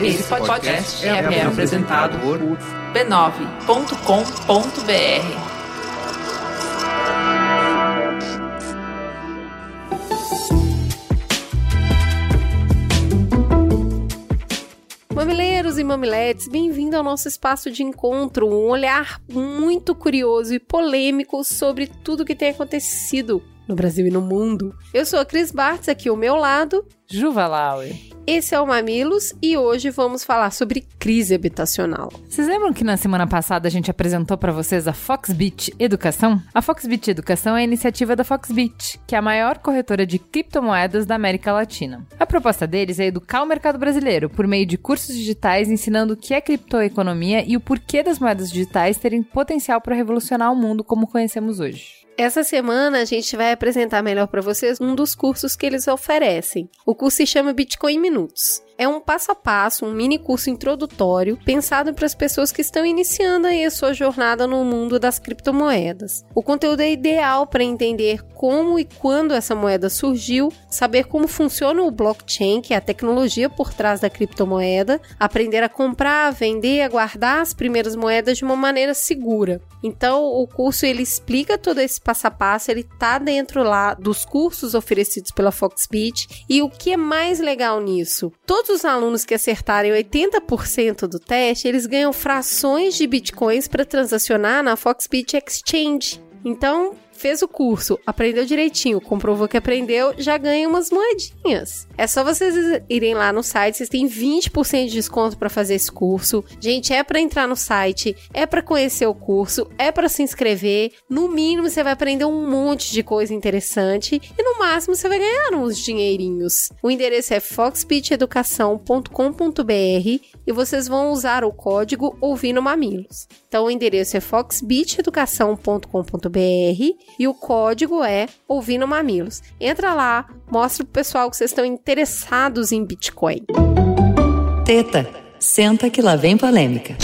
Esse podcast é, é apresentado por b9.com.br. Mamileiros e mamiletes, bem-vindo ao nosso espaço de encontro, um olhar muito curioso e polêmico sobre tudo que tem acontecido no Brasil e no mundo. Eu sou a Cris Bartz, aqui ao meu lado. Juva Lauer. Esse é o Mamilos e hoje vamos falar sobre crise habitacional. Vocês lembram que na semana passada a gente apresentou para vocês a Foxbit Educação? A Foxbit Educação é a iniciativa da Foxbit, que é a maior corretora de criptomoedas da América Latina. A proposta deles é educar o mercado brasileiro por meio de cursos digitais ensinando o que é criptoeconomia e o porquê das moedas digitais terem potencial para revolucionar o mundo como conhecemos hoje. Essa semana a gente vai apresentar melhor para vocês um dos cursos que eles oferecem. O curso se chama Bitcoin Minutos. É um passo a passo, um mini curso introdutório pensado para as pessoas que estão iniciando aí a sua jornada no mundo das criptomoedas. O conteúdo é ideal para entender como e quando essa moeda surgiu, saber como funciona o blockchain, que é a tecnologia por trás da criptomoeda, aprender a comprar, vender, a guardar as primeiras moedas de uma maneira segura. Então, o curso ele explica todo esse passo a passo, ele tá dentro lá dos cursos oferecidos pela Foxbit. E o que é mais legal nisso? Todos os alunos que acertarem 80% do teste, eles ganham frações de bitcoins para transacionar na Foxbit Exchange. Então, fez o curso, aprendeu direitinho, comprovou que aprendeu, já ganha umas moedinhas. É só vocês irem lá no site, vocês têm 20% de desconto para fazer esse curso. Gente, é para entrar no site, é para conhecer o curso, é para se inscrever. No mínimo você vai aprender um monte de coisa interessante e no máximo você vai ganhar uns dinheirinhos. O endereço é foxbiteducação.com.br e vocês vão usar o código ouvindo mamilos. Então o endereço é foxbiteducação.com.br e o código é Ouvindo Mamilos. Entra lá, mostra pro pessoal que vocês estão interessados em Bitcoin. Teta, senta que lá vem polêmica.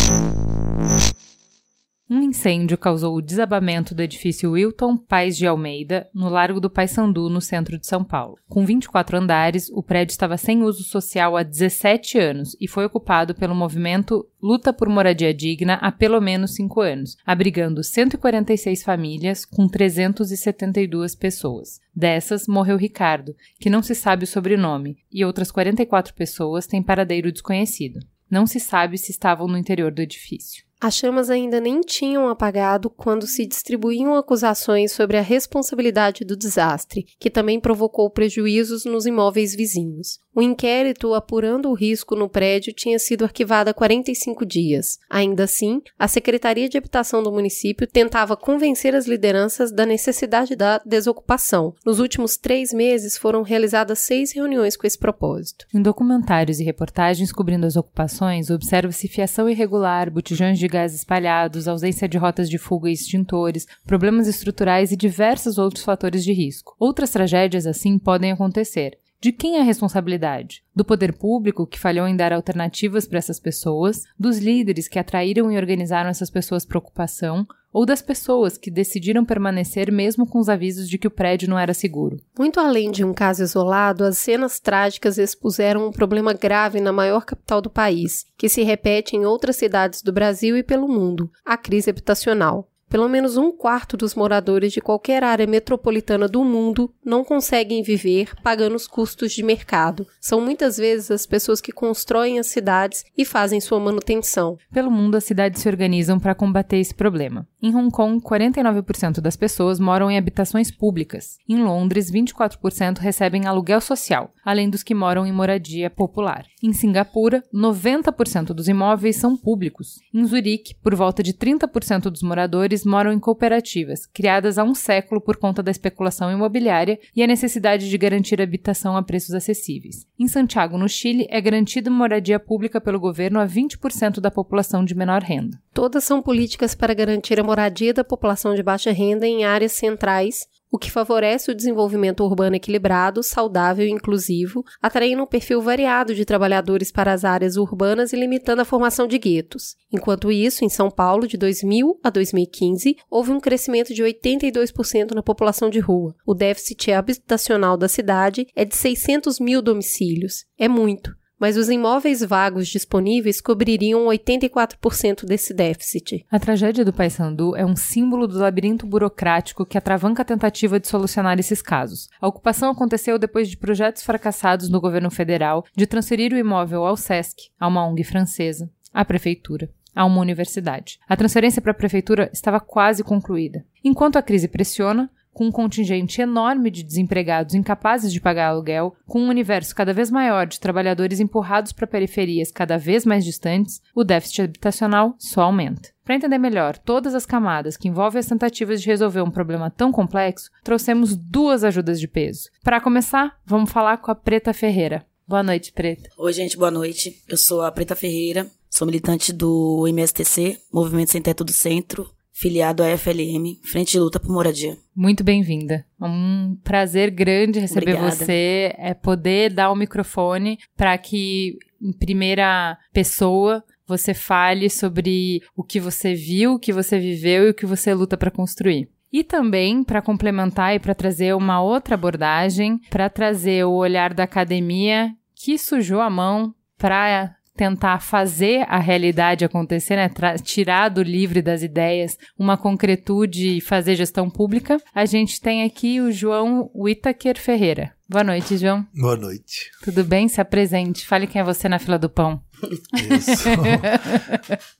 Um incêndio causou o desabamento do edifício Wilton Pais de Almeida, no Largo do Paissandu, no centro de São Paulo. Com 24 andares, o prédio estava sem uso social há 17 anos e foi ocupado pelo movimento Luta por Moradia Digna há pelo menos 5 anos, abrigando 146 famílias com 372 pessoas. Dessas, morreu Ricardo, que não se sabe o sobrenome, e outras 44 pessoas têm paradeiro desconhecido. Não se sabe se estavam no interior do edifício. As chamas ainda nem tinham apagado quando se distribuíam acusações sobre a responsabilidade do desastre, que também provocou prejuízos nos imóveis vizinhos. O inquérito apurando o risco no prédio tinha sido arquivado há 45 dias. Ainda assim, a Secretaria de Habitação do município tentava convencer as lideranças da necessidade da desocupação. Nos últimos três meses foram realizadas seis reuniões com esse propósito. Em documentários e reportagens cobrindo as ocupações, observa-se fiação irregular, botijões de gás espalhados, ausência de rotas de fuga e extintores, problemas estruturais e diversos outros fatores de risco. Outras tragédias assim podem acontecer. De quem é a responsabilidade? Do poder público, que falhou em dar alternativas para essas pessoas, dos líderes que atraíram e organizaram essas pessoas para ocupação, ou das pessoas que decidiram permanecer mesmo com os avisos de que o prédio não era seguro. Muito além de um caso isolado, as cenas trágicas expuseram um problema grave na maior capital do país, que se repete em outras cidades do Brasil e pelo mundo: a crise habitacional. Pelo menos um quarto dos moradores de qualquer área metropolitana do mundo não conseguem viver pagando os custos de mercado. São muitas vezes as pessoas que constroem as cidades e fazem sua manutenção. Pelo mundo, as cidades se organizam para combater esse problema. Em Hong Kong, 49% das pessoas moram em habitações públicas. Em Londres, 24% recebem aluguel social, além dos que moram em moradia popular. Em Singapura, 90% dos imóveis são públicos. Em Zurique, por volta de 30% dos moradores moram em cooperativas, criadas há um século por conta da especulação imobiliária e a necessidade de garantir habitação a preços acessíveis. Em Santiago, no Chile, é garantida moradia pública pelo governo a 20% da população de menor renda. Todas são políticas para garantir a moradia da população de baixa renda em áreas centrais o que favorece o desenvolvimento urbano equilibrado, saudável e inclusivo, atraindo um perfil variado de trabalhadores para as áreas urbanas e limitando a formação de guetos. Enquanto isso, em São Paulo, de 2000 a 2015, houve um crescimento de 82% na população de rua. O déficit habitacional da cidade é de 600 mil domicílios. É muito mas os imóveis vagos disponíveis cobririam 84% desse déficit. A tragédia do Paysandu é um símbolo do labirinto burocrático que atravanca a tentativa de solucionar esses casos. A ocupação aconteceu depois de projetos fracassados no governo federal de transferir o imóvel ao SESC, a uma ONG francesa, à prefeitura a uma universidade. A transferência para a prefeitura estava quase concluída. Enquanto a crise pressiona, com um contingente enorme de desempregados incapazes de pagar aluguel, com um universo cada vez maior de trabalhadores empurrados para periferias cada vez mais distantes, o déficit habitacional só aumenta. Para entender melhor todas as camadas que envolvem as tentativas de resolver um problema tão complexo, trouxemos duas ajudas de peso. Para começar, vamos falar com a Preta Ferreira. Boa noite, Preta. Oi, gente, boa noite. Eu sou a Preta Ferreira, sou militante do MSTC, Movimento Sem Teto do Centro, filiado à FLM, Frente de Luta por Moradia. Muito bem-vinda. É um prazer grande receber Obrigada. você, é poder dar o microfone para que em primeira pessoa você fale sobre o que você viu, o que você viveu e o que você luta para construir. E também para complementar e para trazer uma outra abordagem, para trazer o olhar da academia que sujou a mão para tentar fazer a realidade acontecer, né? tirar do livre das ideias uma concretude e fazer gestão pública, a gente tem aqui o João Whittaker Ferreira. Boa noite, João. Boa noite. Tudo bem? Se apresente. Fale quem é você na fila do pão. Sou...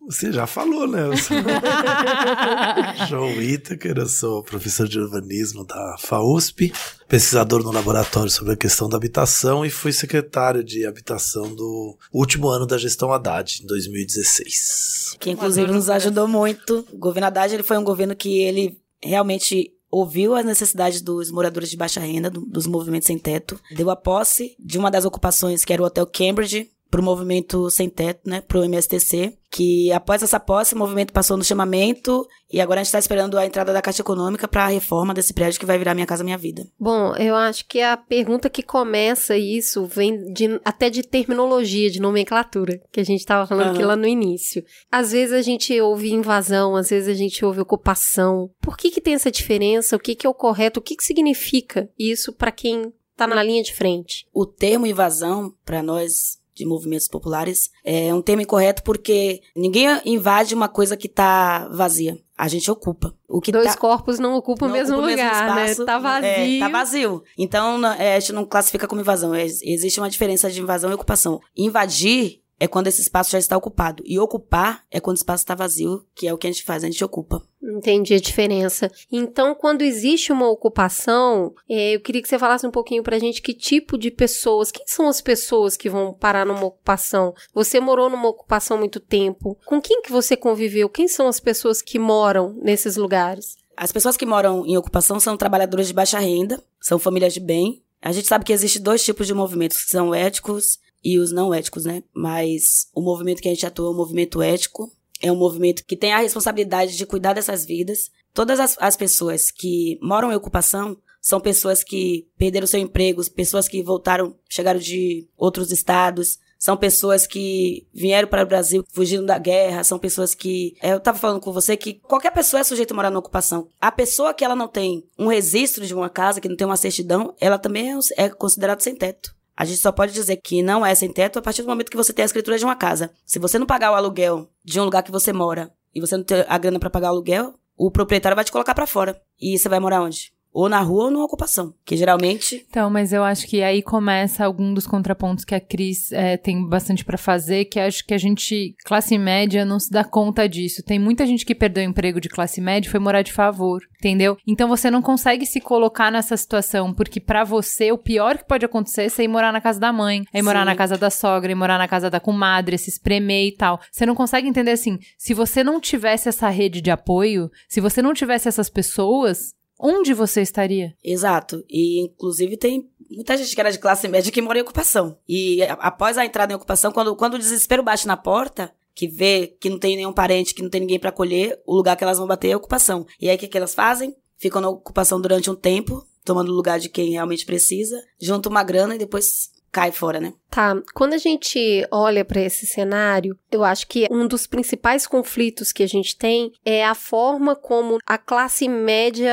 Você já falou, né? Eu sou João Whittaker, eu sou professor de urbanismo da FAUSP, pesquisador no laboratório sobre a questão da habitação e fui secretário de habitação do último ano da gestão Haddad, em 2016. Que inclusive nos ajudou muito. O governo Haddad ele foi um governo que ele realmente ouviu as necessidades dos moradores de baixa renda, do, dos movimentos sem teto, deu a posse de uma das ocupações, que era o Hotel Cambridge, para o movimento sem teto, né, para o MSTC, que após essa posse o movimento passou no chamamento e agora a gente está esperando a entrada da Caixa Econômica para a reforma desse prédio que vai virar Minha Casa Minha Vida. Bom, eu acho que a pergunta que começa isso vem de, até de terminologia, de nomenclatura, que a gente estava falando Aham. aqui lá no início. Às vezes a gente ouve invasão, às vezes a gente ouve ocupação. Por que que tem essa diferença? O que que é o correto? O que que significa isso para quem está na linha de frente? O termo invasão, para nós de movimentos populares, é um termo incorreto porque ninguém invade uma coisa que está vazia. A gente ocupa. O que Dois tá, corpos não ocupam o não mesmo ocupa lugar, né? espaço, Tá vazio. É, tá vazio. Então, é, a gente não classifica como invasão. É, existe uma diferença de invasão e ocupação. Invadir é quando esse espaço já está ocupado. E ocupar é quando o espaço está vazio, que é o que a gente faz, a gente ocupa. Entendi a diferença. Então, quando existe uma ocupação, eh, eu queria que você falasse um pouquinho pra gente que tipo de pessoas, quem são as pessoas que vão parar numa ocupação? Você morou numa ocupação há muito tempo. Com quem que você conviveu? Quem são as pessoas que moram nesses lugares? As pessoas que moram em ocupação são trabalhadores de baixa renda, são famílias de bem. A gente sabe que existe dois tipos de movimentos, que são éticos e os não éticos, né? Mas o movimento que a gente atua é um movimento ético, é um movimento que tem a responsabilidade de cuidar dessas vidas. Todas as, as pessoas que moram em ocupação são pessoas que perderam seu emprego, pessoas que voltaram, chegaram de outros estados, são pessoas que vieram para o Brasil fugindo da guerra, são pessoas que. é, Eu tava falando com você que qualquer pessoa é sujeita a morar na ocupação. A pessoa que ela não tem um registro de uma casa, que não tem uma certidão, ela também é, é considerada sem teto. A gente só pode dizer que não é sem teto a partir do momento que você tem a escritura de uma casa. Se você não pagar o aluguel de um lugar que você mora e você não ter a grana para pagar o aluguel, o proprietário vai te colocar para fora. E você vai morar onde? Ou na rua ou numa ocupação. Que geralmente Então, mas eu acho que aí começa algum dos contrapontos que a Cris é, tem bastante pra fazer, que acho que a gente, classe média, não se dá conta disso. Tem muita gente que perdeu o emprego de classe média e foi morar de favor, entendeu? Então você não consegue se colocar nessa situação, porque pra você o pior que pode acontecer é você ir morar na casa da mãe, é ir morar Sim. na casa da sogra, é ir morar na casa da comadre, se espremer e tal. Você não consegue entender assim, se você não tivesse essa rede de apoio, se você não tivesse essas pessoas, onde você estaria? Exato. E, inclusive, tem muita gente que era de classe média que mora em ocupação. E após a entrada em ocupação, quando, quando o desespero bate na porta, que vê que não tem nenhum parente, que não tem ninguém pra acolher, o lugar que elas vão bater é a ocupação. E aí, o que, que elas fazem? ficam na ocupação durante um tempo, tomando lugar de quem realmente precisa, junta uma grana e depois cai fora, né? Tá, quando a gente olha para esse cenário, eu acho que um dos principais conflitos que a gente tem é a forma como a classe média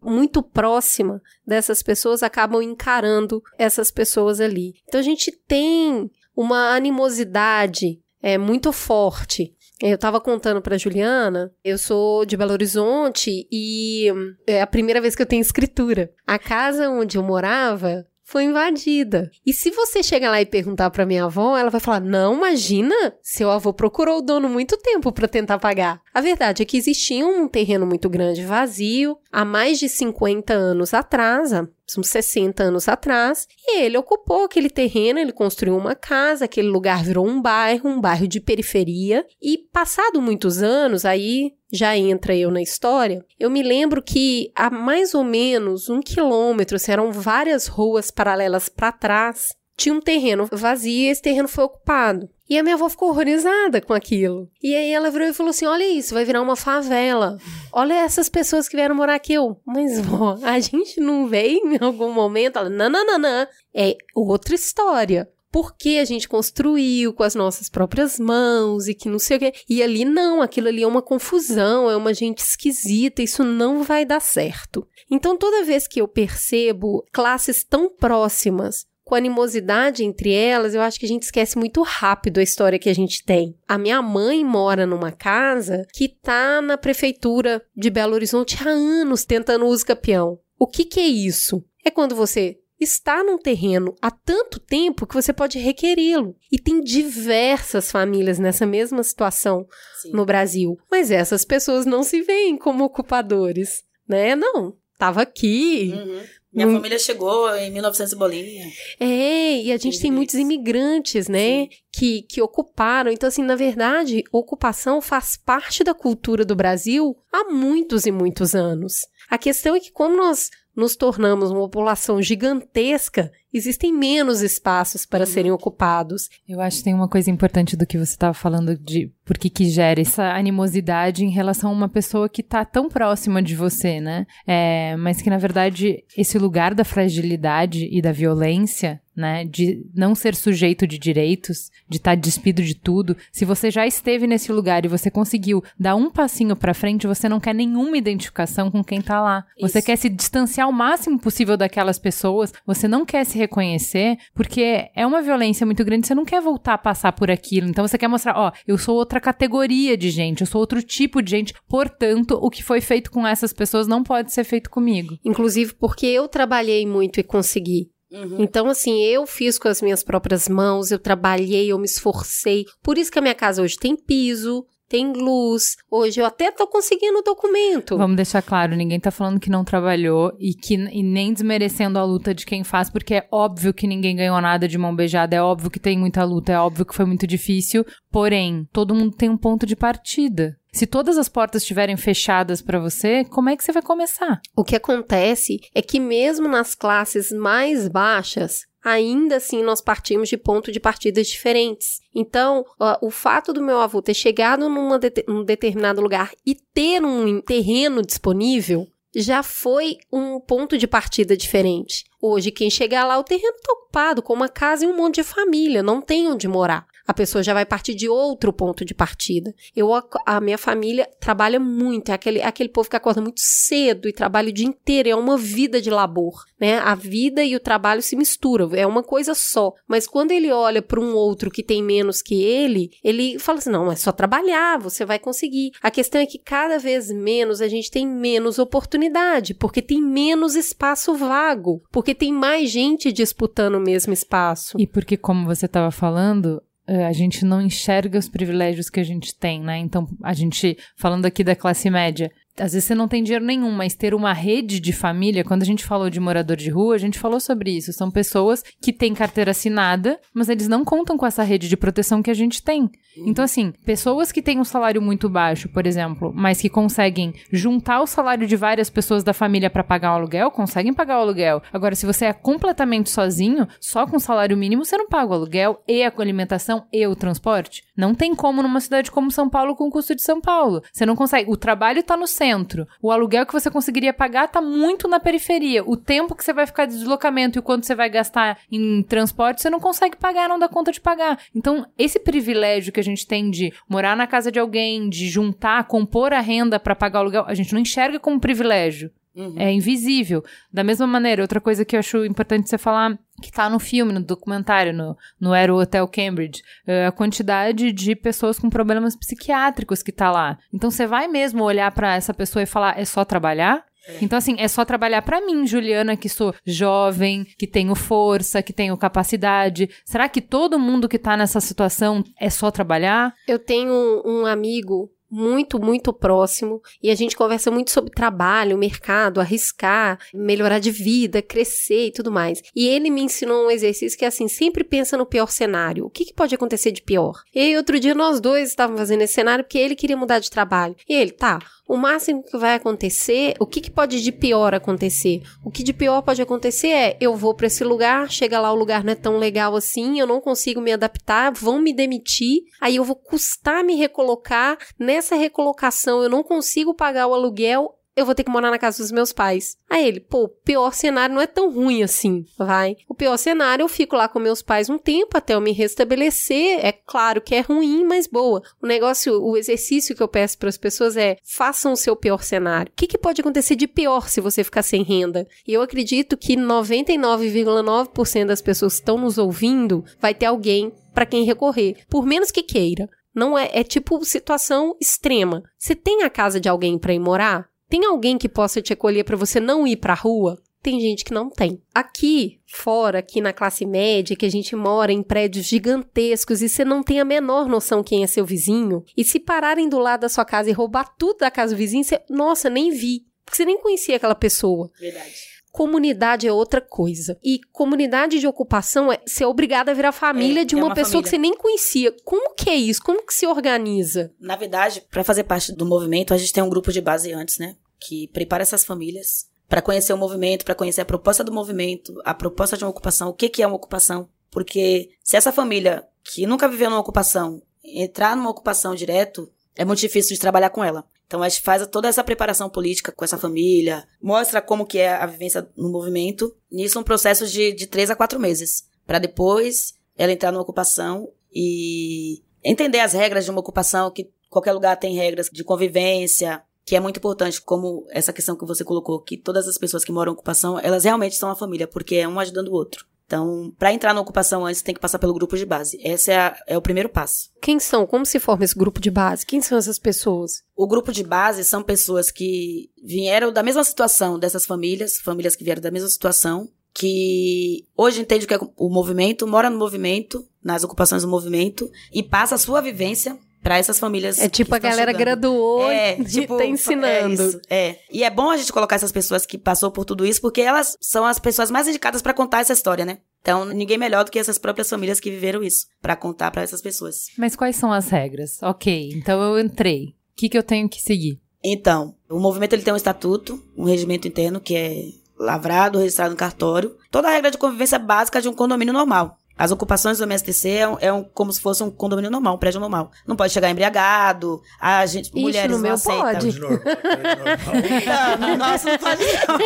muito próxima dessas pessoas acabam encarando essas pessoas ali. Então a gente tem uma animosidade é muito forte. Eu estava contando para Juliana, eu sou de Belo Horizonte e é a primeira vez que eu tenho escritura. A casa onde eu morava foi invadida. E se você chegar lá e perguntar para minha avó, ela vai falar: "Não, imagina, seu avô procurou o dono muito tempo para tentar pagar". A verdade é que existia um terreno muito grande vazio há mais de 50 anos atrás, uns 60 anos atrás, e ele ocupou aquele terreno, ele construiu uma casa, aquele lugar virou um bairro, um bairro de periferia, e passado muitos anos, aí já entra eu na história, eu me lembro que há mais ou menos um quilômetro, assim, eram várias ruas paralelas para trás, tinha um terreno vazio e esse terreno foi ocupado. E a minha avó ficou horrorizada com aquilo. E aí ela virou e falou assim: Olha isso, vai virar uma favela. Olha essas pessoas que vieram morar aqui. Eu, mas vó, a gente não veio em algum momento? Ela, não, não, não, não. É outra história porque a gente construiu com as nossas próprias mãos e que não sei o quê. E ali não, aquilo ali é uma confusão, é uma gente esquisita, isso não vai dar certo. Então, toda vez que eu percebo classes tão próximas com animosidade entre elas, eu acho que a gente esquece muito rápido a história que a gente tem. A minha mãe mora numa casa que tá na prefeitura de Belo Horizonte há anos tentando uso capião. O que que é isso? É quando você está num terreno há tanto tempo que você pode requerê-lo. E tem diversas famílias nessa mesma situação Sim. no Brasil. Mas essas pessoas não se veem como ocupadores, né? Não, estava aqui, uhum. Minha hum. família chegou em 1900 bolinha. É, e a gente tem muitos imigrantes, né, que, que ocuparam. Então, assim, na verdade, ocupação faz parte da cultura do Brasil há muitos e muitos anos. A questão é que, como nós nos tornamos uma população gigantesca, existem menos espaços para serem ocupados. Eu acho que tem uma coisa importante do que você estava falando de por que, que gera essa animosidade em relação a uma pessoa que está tão próxima de você, né? É, mas que, na verdade, esse lugar da fragilidade e da violência né, de não ser sujeito de direitos, de estar tá despido de tudo. Se você já esteve nesse lugar e você conseguiu dar um passinho para frente, você não quer nenhuma identificação com quem tá lá. Isso. Você quer se distanciar o máximo possível daquelas pessoas, você não quer se reconhecer, porque é uma violência muito grande, você não quer voltar a passar por aquilo. Então você quer mostrar, ó, eu sou outra categoria de gente, eu sou outro tipo de gente, portanto, o que foi feito com essas pessoas não pode ser feito comigo. Inclusive porque eu trabalhei muito e consegui. Uhum. Então, assim, eu fiz com as minhas próprias mãos, eu trabalhei, eu me esforcei. Por isso que a minha casa hoje tem piso, tem luz. Hoje eu até tô conseguindo o documento. Vamos deixar claro, ninguém tá falando que não trabalhou e que e nem desmerecendo a luta de quem faz, porque é óbvio que ninguém ganhou nada de mão beijada, é óbvio que tem muita luta, é óbvio que foi muito difícil, porém, todo mundo tem um ponto de partida. Se todas as portas estiverem fechadas para você, como é que você vai começar? O que acontece é que mesmo nas classes mais baixas, ainda assim nós partimos de pontos de partidas diferentes. Então, o fato do meu avô ter chegado numa de, num determinado lugar e ter um terreno disponível já foi um ponto de partida diferente. Hoje, quem chegar lá, o terreno está ocupado com uma casa e um monte de família, não tem onde morar a pessoa já vai partir de outro ponto de partida. Eu, a minha família trabalha muito, é aquele, é aquele povo que acorda muito cedo e trabalha o dia inteiro, é uma vida de labor, né? A vida e o trabalho se misturam, é uma coisa só. Mas quando ele olha para um outro que tem menos que ele, ele fala assim: não, é só trabalhar, você vai conseguir. A questão é que cada vez menos a gente tem menos oportunidade, porque tem menos espaço vago, porque tem mais gente disputando o mesmo espaço. E porque, como você estava falando, a gente não enxerga os privilégios que a gente tem, né? Então, a gente, falando aqui da classe média, às vezes você não tem dinheiro nenhum, mas ter uma rede de família, quando a gente falou de morador de rua, a gente falou sobre isso. São pessoas que têm carteira assinada, mas eles não contam com essa rede de proteção que a gente tem. Então, assim, pessoas que têm um salário muito baixo, por exemplo, mas que conseguem juntar o salário de várias pessoas da família para pagar o aluguel, conseguem pagar o aluguel. Agora, se você é completamente sozinho, só com salário mínimo, você não paga o aluguel e a alimentação e o transporte. Não tem como numa cidade como São Paulo com o custo de São Paulo. Você não consegue. O trabalho tá no centro centro. O aluguel que você conseguiria pagar tá muito na periferia. O tempo que você vai ficar de deslocamento e o quanto você vai gastar em transporte, você não consegue pagar, não dá conta de pagar. Então, esse privilégio que a gente tem de morar na casa de alguém, de juntar, compor a renda para pagar o aluguel, a gente não enxerga como privilégio. Uhum. É invisível. Da mesma maneira, outra coisa que eu acho importante você falar, que tá no filme, no documentário, no, no Aero Hotel Cambridge, é a quantidade de pessoas com problemas psiquiátricos que tá lá. Então você vai mesmo olhar para essa pessoa e falar, é só trabalhar? Então, assim, é só trabalhar para mim, Juliana, que sou jovem, que tenho força, que tenho capacidade. Será que todo mundo que tá nessa situação é só trabalhar? Eu tenho um amigo muito, muito próximo e a gente conversa muito sobre trabalho, mercado, arriscar, melhorar de vida, crescer e tudo mais. E ele me ensinou um exercício que é assim, sempre pensa no pior cenário. O que, que pode acontecer de pior? E aí, outro dia nós dois estávamos fazendo esse cenário porque ele queria mudar de trabalho. E ele, tá, o máximo que vai acontecer, o que, que pode de pior acontecer? O que de pior pode acontecer é eu vou para esse lugar, chega lá o lugar não é tão legal assim, eu não consigo me adaptar, vão me demitir, aí eu vou custar me recolocar, nessa recolocação eu não consigo pagar o aluguel, eu vou ter que morar na casa dos meus pais. Aí ele, pô, o pior cenário não é tão ruim assim, vai. O pior cenário, eu fico lá com meus pais um tempo até eu me restabelecer. É claro que é ruim, mas boa. O negócio, o exercício que eu peço para as pessoas é: façam o seu pior cenário. O que, que pode acontecer de pior se você ficar sem renda? E eu acredito que 99,9% das pessoas que estão nos ouvindo vai ter alguém para quem recorrer, por menos que queira. Não é, é tipo situação extrema. Você tem a casa de alguém para ir morar? Tem alguém que possa te acolher para você não ir pra rua? Tem gente que não tem. Aqui, fora, aqui na classe média, que a gente mora em prédios gigantescos e você não tem a menor noção quem é seu vizinho, e se pararem do lado da sua casa e roubar tudo da casa do vizinho, você, nossa, nem vi. Porque você nem conhecia aquela pessoa. Verdade. Comunidade é outra coisa. E comunidade de ocupação é ser obrigada a virar família É, de é uma, uma pessoa que você família. nem conhecia. Como que é isso? Como que se organiza? Na verdade, para fazer parte do movimento, a gente tem um grupo de base antes, né? Que prepara essas famílias para conhecer o movimento, para conhecer a proposta do movimento, a proposta de uma ocupação, o que, que é uma ocupação. Porque se essa família que nunca viveu numa ocupação entrar numa ocupação direto, é muito difícil de trabalhar com ela. Então a gente faz toda essa preparação política com essa família, mostra como que é a vivência no movimento. Nisso um processo de, de três a quatro meses. para depois ela entrar numa ocupação e entender as regras de uma ocupação, que qualquer lugar tem regras de convivência, que é muito importante, como essa questão que você colocou, que todas as pessoas que moram em ocupação, elas realmente são uma família, porque é um ajudando o outro. Então, para entrar na ocupação antes, tem que passar pelo grupo de base. Esse é, a- é o primeiro passo. Quem são? Como se forma esse grupo de base? Quem são essas pessoas? O grupo de base são pessoas que vieram da mesma situação dessas famílias, famílias que vieram da mesma situação, que hoje entende o que é o movimento, mora no movimento, nas ocupações do movimento, e passa a sua vivência para essas famílias. É tipo a galera graduou É, e tipo, tá ensinando. É, isso, é. E é bom a gente colocar essas pessoas que passou por tudo isso, porque elas são as pessoas mais indicadas para contar essa história, né? Então, ninguém melhor do que essas próprias famílias que viveram isso, para contar para essas pessoas. Mas quais são as regras? Ok, então eu entrei. O que, que eu tenho que seguir? Então, o movimento ele tem um estatuto, um regimento interno que é lavrado, registrado no cartório. Toda a regra de convivência básica de um condomínio normal. As ocupações do MSTC é, um, é um- como se fosse um condomínio normal, um prédio normal. Não pode chegar embriagado, a gente, Ixi, mulheres no não meu aceitam. pode. De. Não, no nosso não pode não.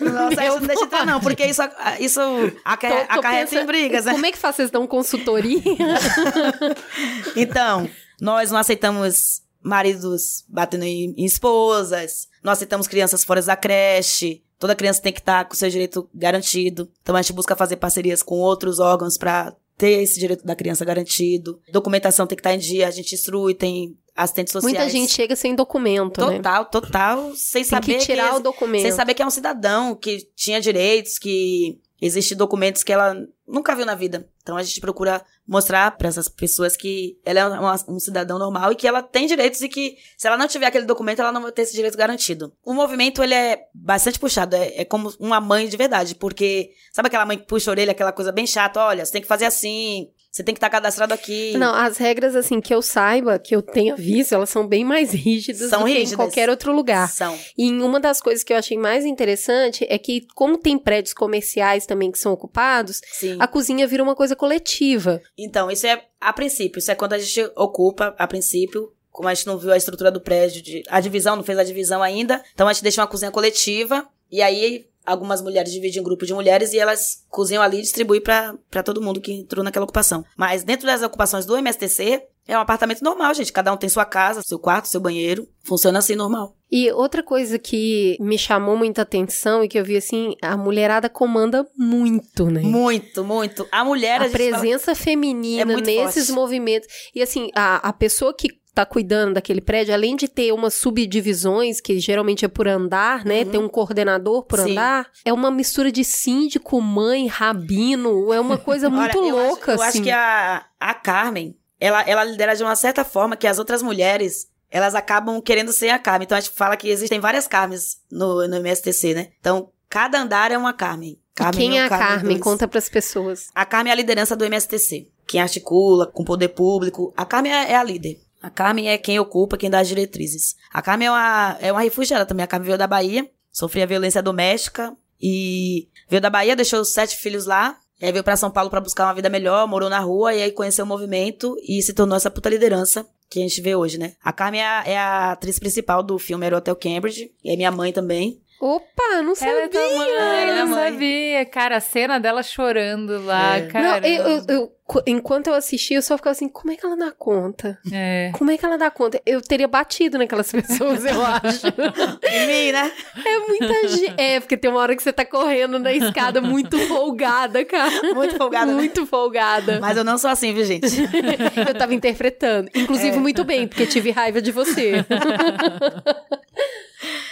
No nosso a gente não deixa entrar não, porque isso, isso aca- Tô- tô acarreta pensando- em brigas, né? Como é que faz? Vocês dão consultoria? Então, nós não aceitamos maridos batendo em, em esposas, não aceitamos crianças fora da creche. Toda criança tem que estar com seu direito garantido. Então a gente busca fazer parcerias com outros órgãos para ter esse direito da criança garantido. Documentação tem que estar em dia, a gente instrui, tem assistentes sociais. Muita gente chega sem documento, né? Total, total, sem Tem saber que tirar que, o documento. sem saber que é um cidadão, que tinha direitos, que existem documentos que ela nunca viu na vida. Então a gente procura mostrar para essas pessoas que ela é uma- um cidadão normal e que ela tem direitos e que se ela não tiver aquele documento, ela não vai ter esse direito garantido. O movimento, ele é bastante puxado, é, é como uma mãe de verdade, porque sabe aquela mãe que puxa a orelha, aquela coisa bem chata, olha, você tem que fazer assim, você tem que estar cadastrado aqui. Não, as regras, assim, que eu saiba, que eu tenha visto, elas são bem mais rígidas São do que rígidas. em qualquer outro lugar. São. E uma das coisas que eu achei mais interessante é que, como tem prédios comerciais também que são ocupados, Sim. a cozinha vira uma coisa coletiva. Então, isso é a princípio. Isso é quando a gente ocupa, a princípio, como a gente não viu a estrutura do prédio, de, a divisão, não fez a divisão ainda, então a gente deixou uma cozinha coletiva, e aí algumas mulheres dividem um grupo de mulheres e elas cozinham ali e distribuem para todo mundo que entrou naquela ocupação. Mas dentro das ocupações do MSTC, é um apartamento normal, gente. Cada um tem sua casa, seu quarto, seu banheiro. Funciona assim normal. E outra coisa que me chamou muita atenção e que eu vi assim, a mulherada comanda muito, né? Muito, muito. A mulher. A, a presença fala... feminina é nesses forte. movimentos. E assim, a, a pessoa que tá cuidando daquele prédio, além de ter umas subdivisões, que geralmente é por andar, né? Uhum. Tem um coordenador por Sim. andar. É uma mistura de síndico, mãe, rabino. É uma coisa muito Olha, louca, eu acho, assim. Eu acho que a, a Carmen, ela, ela lidera de uma certa forma que as outras mulheres elas acabam querendo ser a Carmen. Então a gente fala que existem várias Carmes no, no MSTC, né? Então, cada andar é uma Carmen. Carmen quem é a Carmen? Carmen? Conta para as pessoas. A Carmen é a liderança do MSTC. Quem articula com o poder público. A Carmen é, é a líder. A Carmen é quem ocupa, quem dá as diretrizes. A Carmen é uma, é uma refugiada também. A Carmen veio da Bahia, sofria violência doméstica e veio da Bahia, deixou sete filhos lá. E aí veio para São Paulo para buscar uma vida melhor, morou na rua e aí conheceu o movimento e se tornou essa puta liderança que a gente vê hoje, né? A Carmen é a, é a atriz principal do filme Era Hotel Cambridge e é minha mãe também. Opa, não sabia. Ela é tua mãe, é não sabia. Cara, a cena dela chorando lá, é. cara. Não, eu, eu, eu, enquanto eu assisti, eu só ficava assim, como é que ela dá conta? É. Como é que ela dá conta? Eu teria batido naquelas pessoas, eu acho. em mim, né? É muita gente. É, porque tem uma hora que você tá correndo na escada muito folgada, cara. Muito folgada, né? Muito né? folgada. Mas eu não sou assim, viu, gente? eu tava interpretando. Inclusive, é. muito bem, porque tive raiva de você.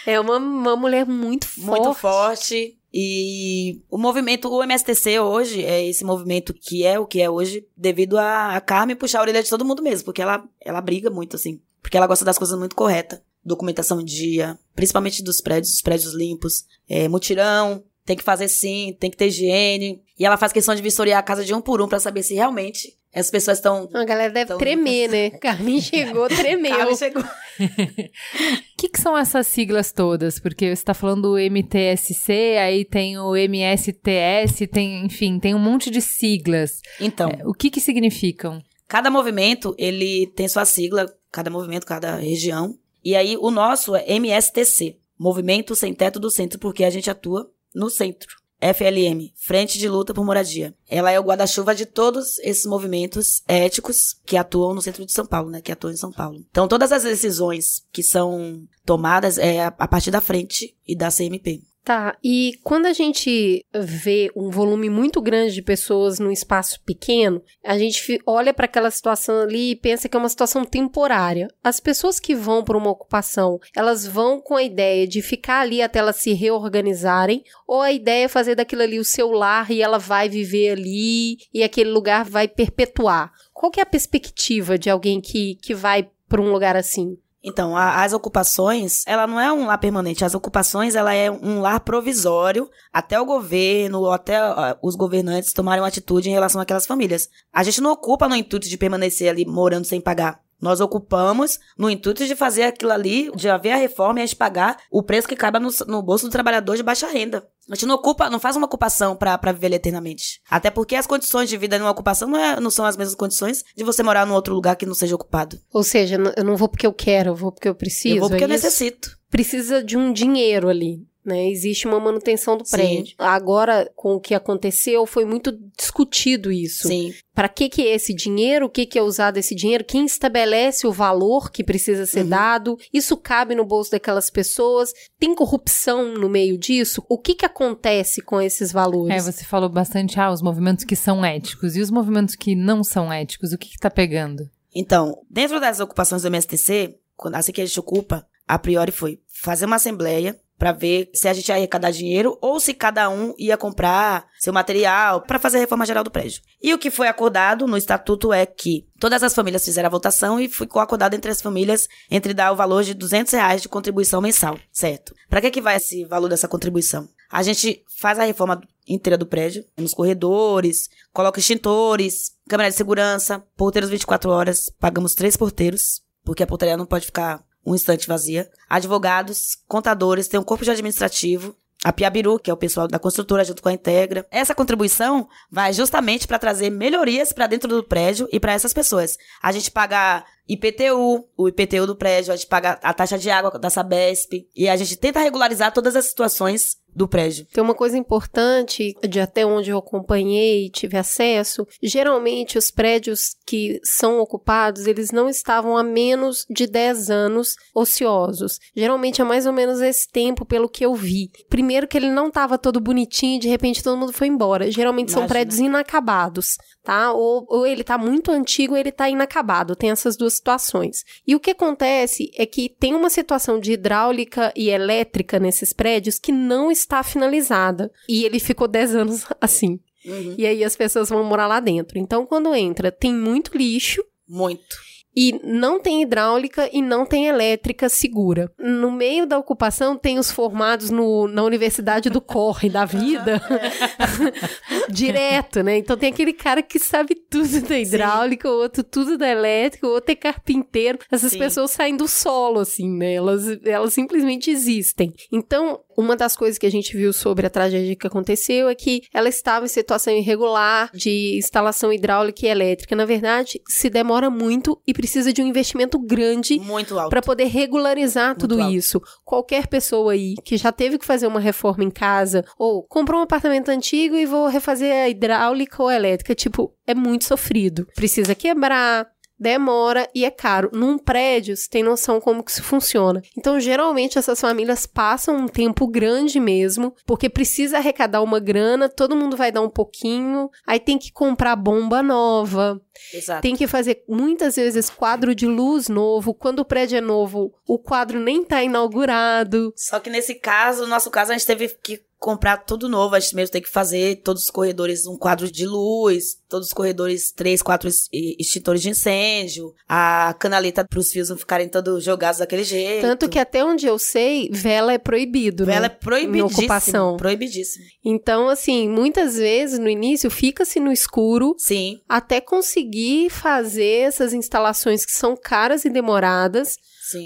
É uma, uma mulher muito forte. Muito forte. E o movimento, o MSTC hoje, é esse movimento que é o que é hoje, devido a, a Carmen puxar a orelha de todo mundo mesmo, porque ela, ela briga muito, assim. Porque ela gosta das coisas muito corretas. Documentação em dia, principalmente dos prédios, os prédios limpos. É, mutirão, tem que fazer sim, tem que ter higiene. E ela faz questão de vistoriar a casa de um por um para saber se realmente as pessoas estão. A galera deve tremer, né? Carmen chegou, tremeu. Carmen chegou. O que, que, são essas siglas todas? Porque você está falando o MTSC, aí tem o MSTS, tem, enfim, tem um monte de siglas. Então. É, o que, que significam? Cada movimento, ele tem sua sigla, cada movimento, cada região. E aí, o nosso é MSTC, Movimento Sem Teto do Centro, porque a gente atua no centro. FLM, Frente de Luta por Moradia. Ela é o guarda-chuva de todos esses movimentos éticos que atuam no centro de São Paulo, né? Que atuam em São Paulo. Então, todas as decisões que são tomadas é a partir da frente e da CMP. Tá, e quando a gente vê um volume muito grande de pessoas num espaço pequeno, a gente olha para aquela situação ali e pensa que é uma situação temporária. As pessoas que vão para uma ocupação, elas vão com a ideia de ficar ali até elas se reorganizarem, ou a ideia é fazer daquilo ali o seu lar e ela vai viver ali e aquele lugar vai perpetuar. Qual que é a perspectiva de alguém que, que vai para um lugar assim? Então, a, as ocupações, ela não é um lar permanente. As ocupações, ela é um lar provisório até o governo ou até uh, os governantes tomarem uma atitude em relação àquelas famílias. A gente não ocupa no intuito de permanecer ali morando sem pagar. Nós ocupamos no intuito de fazer aquilo ali, de haver a reforma e a gente pagar o preço que caiba no, no bolso do trabalhador de baixa renda. A gente não ocupa, não faz uma ocupação para viver eternamente. Até porque as condições de vida numa ocupação não, é, não são as mesmas condições de você morar num outro lugar que não seja ocupado. Ou seja, eu não vou porque eu quero, eu vou porque eu preciso. Eu vou porque é eu necessito. Precisa de um dinheiro ali né? Existe uma manutenção do prédio. Sim. Agora, com o que aconteceu, foi muito discutido isso. Sim. Para que que é esse dinheiro? O que que é usado esse dinheiro? Quem estabelece o valor que precisa ser uhum. dado? Isso cabe no bolso daquelas pessoas? Tem corrupção no meio disso? O que que acontece com esses valores? É, você falou bastante, ah, os movimentos que são éticos. E os movimentos que não são éticos, o que que tá pegando? Então, dentro das ocupações do MSTC, quando, assim que a gente ocupa, a priori foi fazer uma assembleia para ver se a gente ia arrecadar dinheiro ou se cada um ia comprar seu material para fazer a reforma geral do prédio. E o que foi acordado no estatuto é que todas as famílias fizeram a votação e ficou acordado entre as famílias entre dar o valor de 200 reais de contribuição mensal, certo? Para que que vai esse valor dessa contribuição? A gente faz a reforma inteira do prédio, nos corredores, coloca extintores, câmera de segurança, porteiros 24 horas, pagamos três porteiros, porque a portaria não pode ficar um instante vazia. Advogados, contadores, tem um corpo de administrativo, a Piabiru, que é o pessoal da construtora junto com a Integra. Essa contribuição vai justamente para trazer melhorias para dentro do prédio e para essas pessoas. A gente paga IPTU, o IPTU do prédio, a gente paga a taxa de água da Sabesp. E a gente tenta regularizar todas as situações do prédio. Tem uma coisa importante de até onde eu acompanhei e tive acesso. Geralmente, os prédios que são ocupados, eles não estavam há menos de 10 anos ociosos. Geralmente é mais ou menos esse tempo, pelo que eu vi. Primeiro que ele não estava todo bonitinho e de repente todo mundo foi embora. Geralmente são Imagina. prédios inacabados, tá? Ou, ou ele tá muito antigo ou ele tá inacabado. Tem essas duas situações. E o que acontece é que tem uma situação de hidráulica e elétrica nesses prédios que não está finalizada. E ele ficou 10 anos assim. Uhum. E aí as pessoas vão morar lá dentro. Então, quando entra, tem muito lixo Muito. E não tem hidráulica e não tem elétrica segura. No meio da ocupação tem os formados no, na Universidade do Corre da vida. Direto, né? Então tem aquele cara que sabe tudo da hidráulica, o outro tudo da elétrica, o outro é carpinteiro. Essas Sim. pessoas saem do solo, assim, né? Elas, elas simplesmente existem. Então, uma das coisas que a gente viu sobre a tragédia que aconteceu é que ela estava em situação irregular de instalação hidráulica e elétrica. Na verdade, se demora muito e precisa de um investimento grande para poder regularizar tudo isso. Qualquer pessoa aí que já teve que fazer uma reforma em casa ou comprou um apartamento antigo e vou refazer a hidráulica ou a elétrica, tipo, é muito sofrido. Precisa quebrar, demora e é caro. Num prédio, você tem noção como que isso funciona. Então, geralmente, essas famílias passam um tempo grande mesmo, porque precisa arrecadar uma grana, todo mundo vai dar um pouquinho, aí tem que comprar bomba nova, Exato. tem que fazer muitas vezes quadro de luz novo. Quando o prédio é novo, o quadro nem tá inaugurado. Só que nesse caso, no nosso caso, a gente teve que comprar tudo novo. A gente mesmo tem que fazer todos os corredores um quadro de luz, todos os corredores três, quatro ex- extintores de incêndio, a canaleta para os fios não ficarem todos jogados daquele jeito. Tanto que até onde eu sei, vela é proibido, Vela é né? proibidíssimo. ocupação. Proibidíssimo. Então, assim, muitas vezes no início fica-se no escuro Sim, até conseguir fazer essas instalações que são caras e demoradas.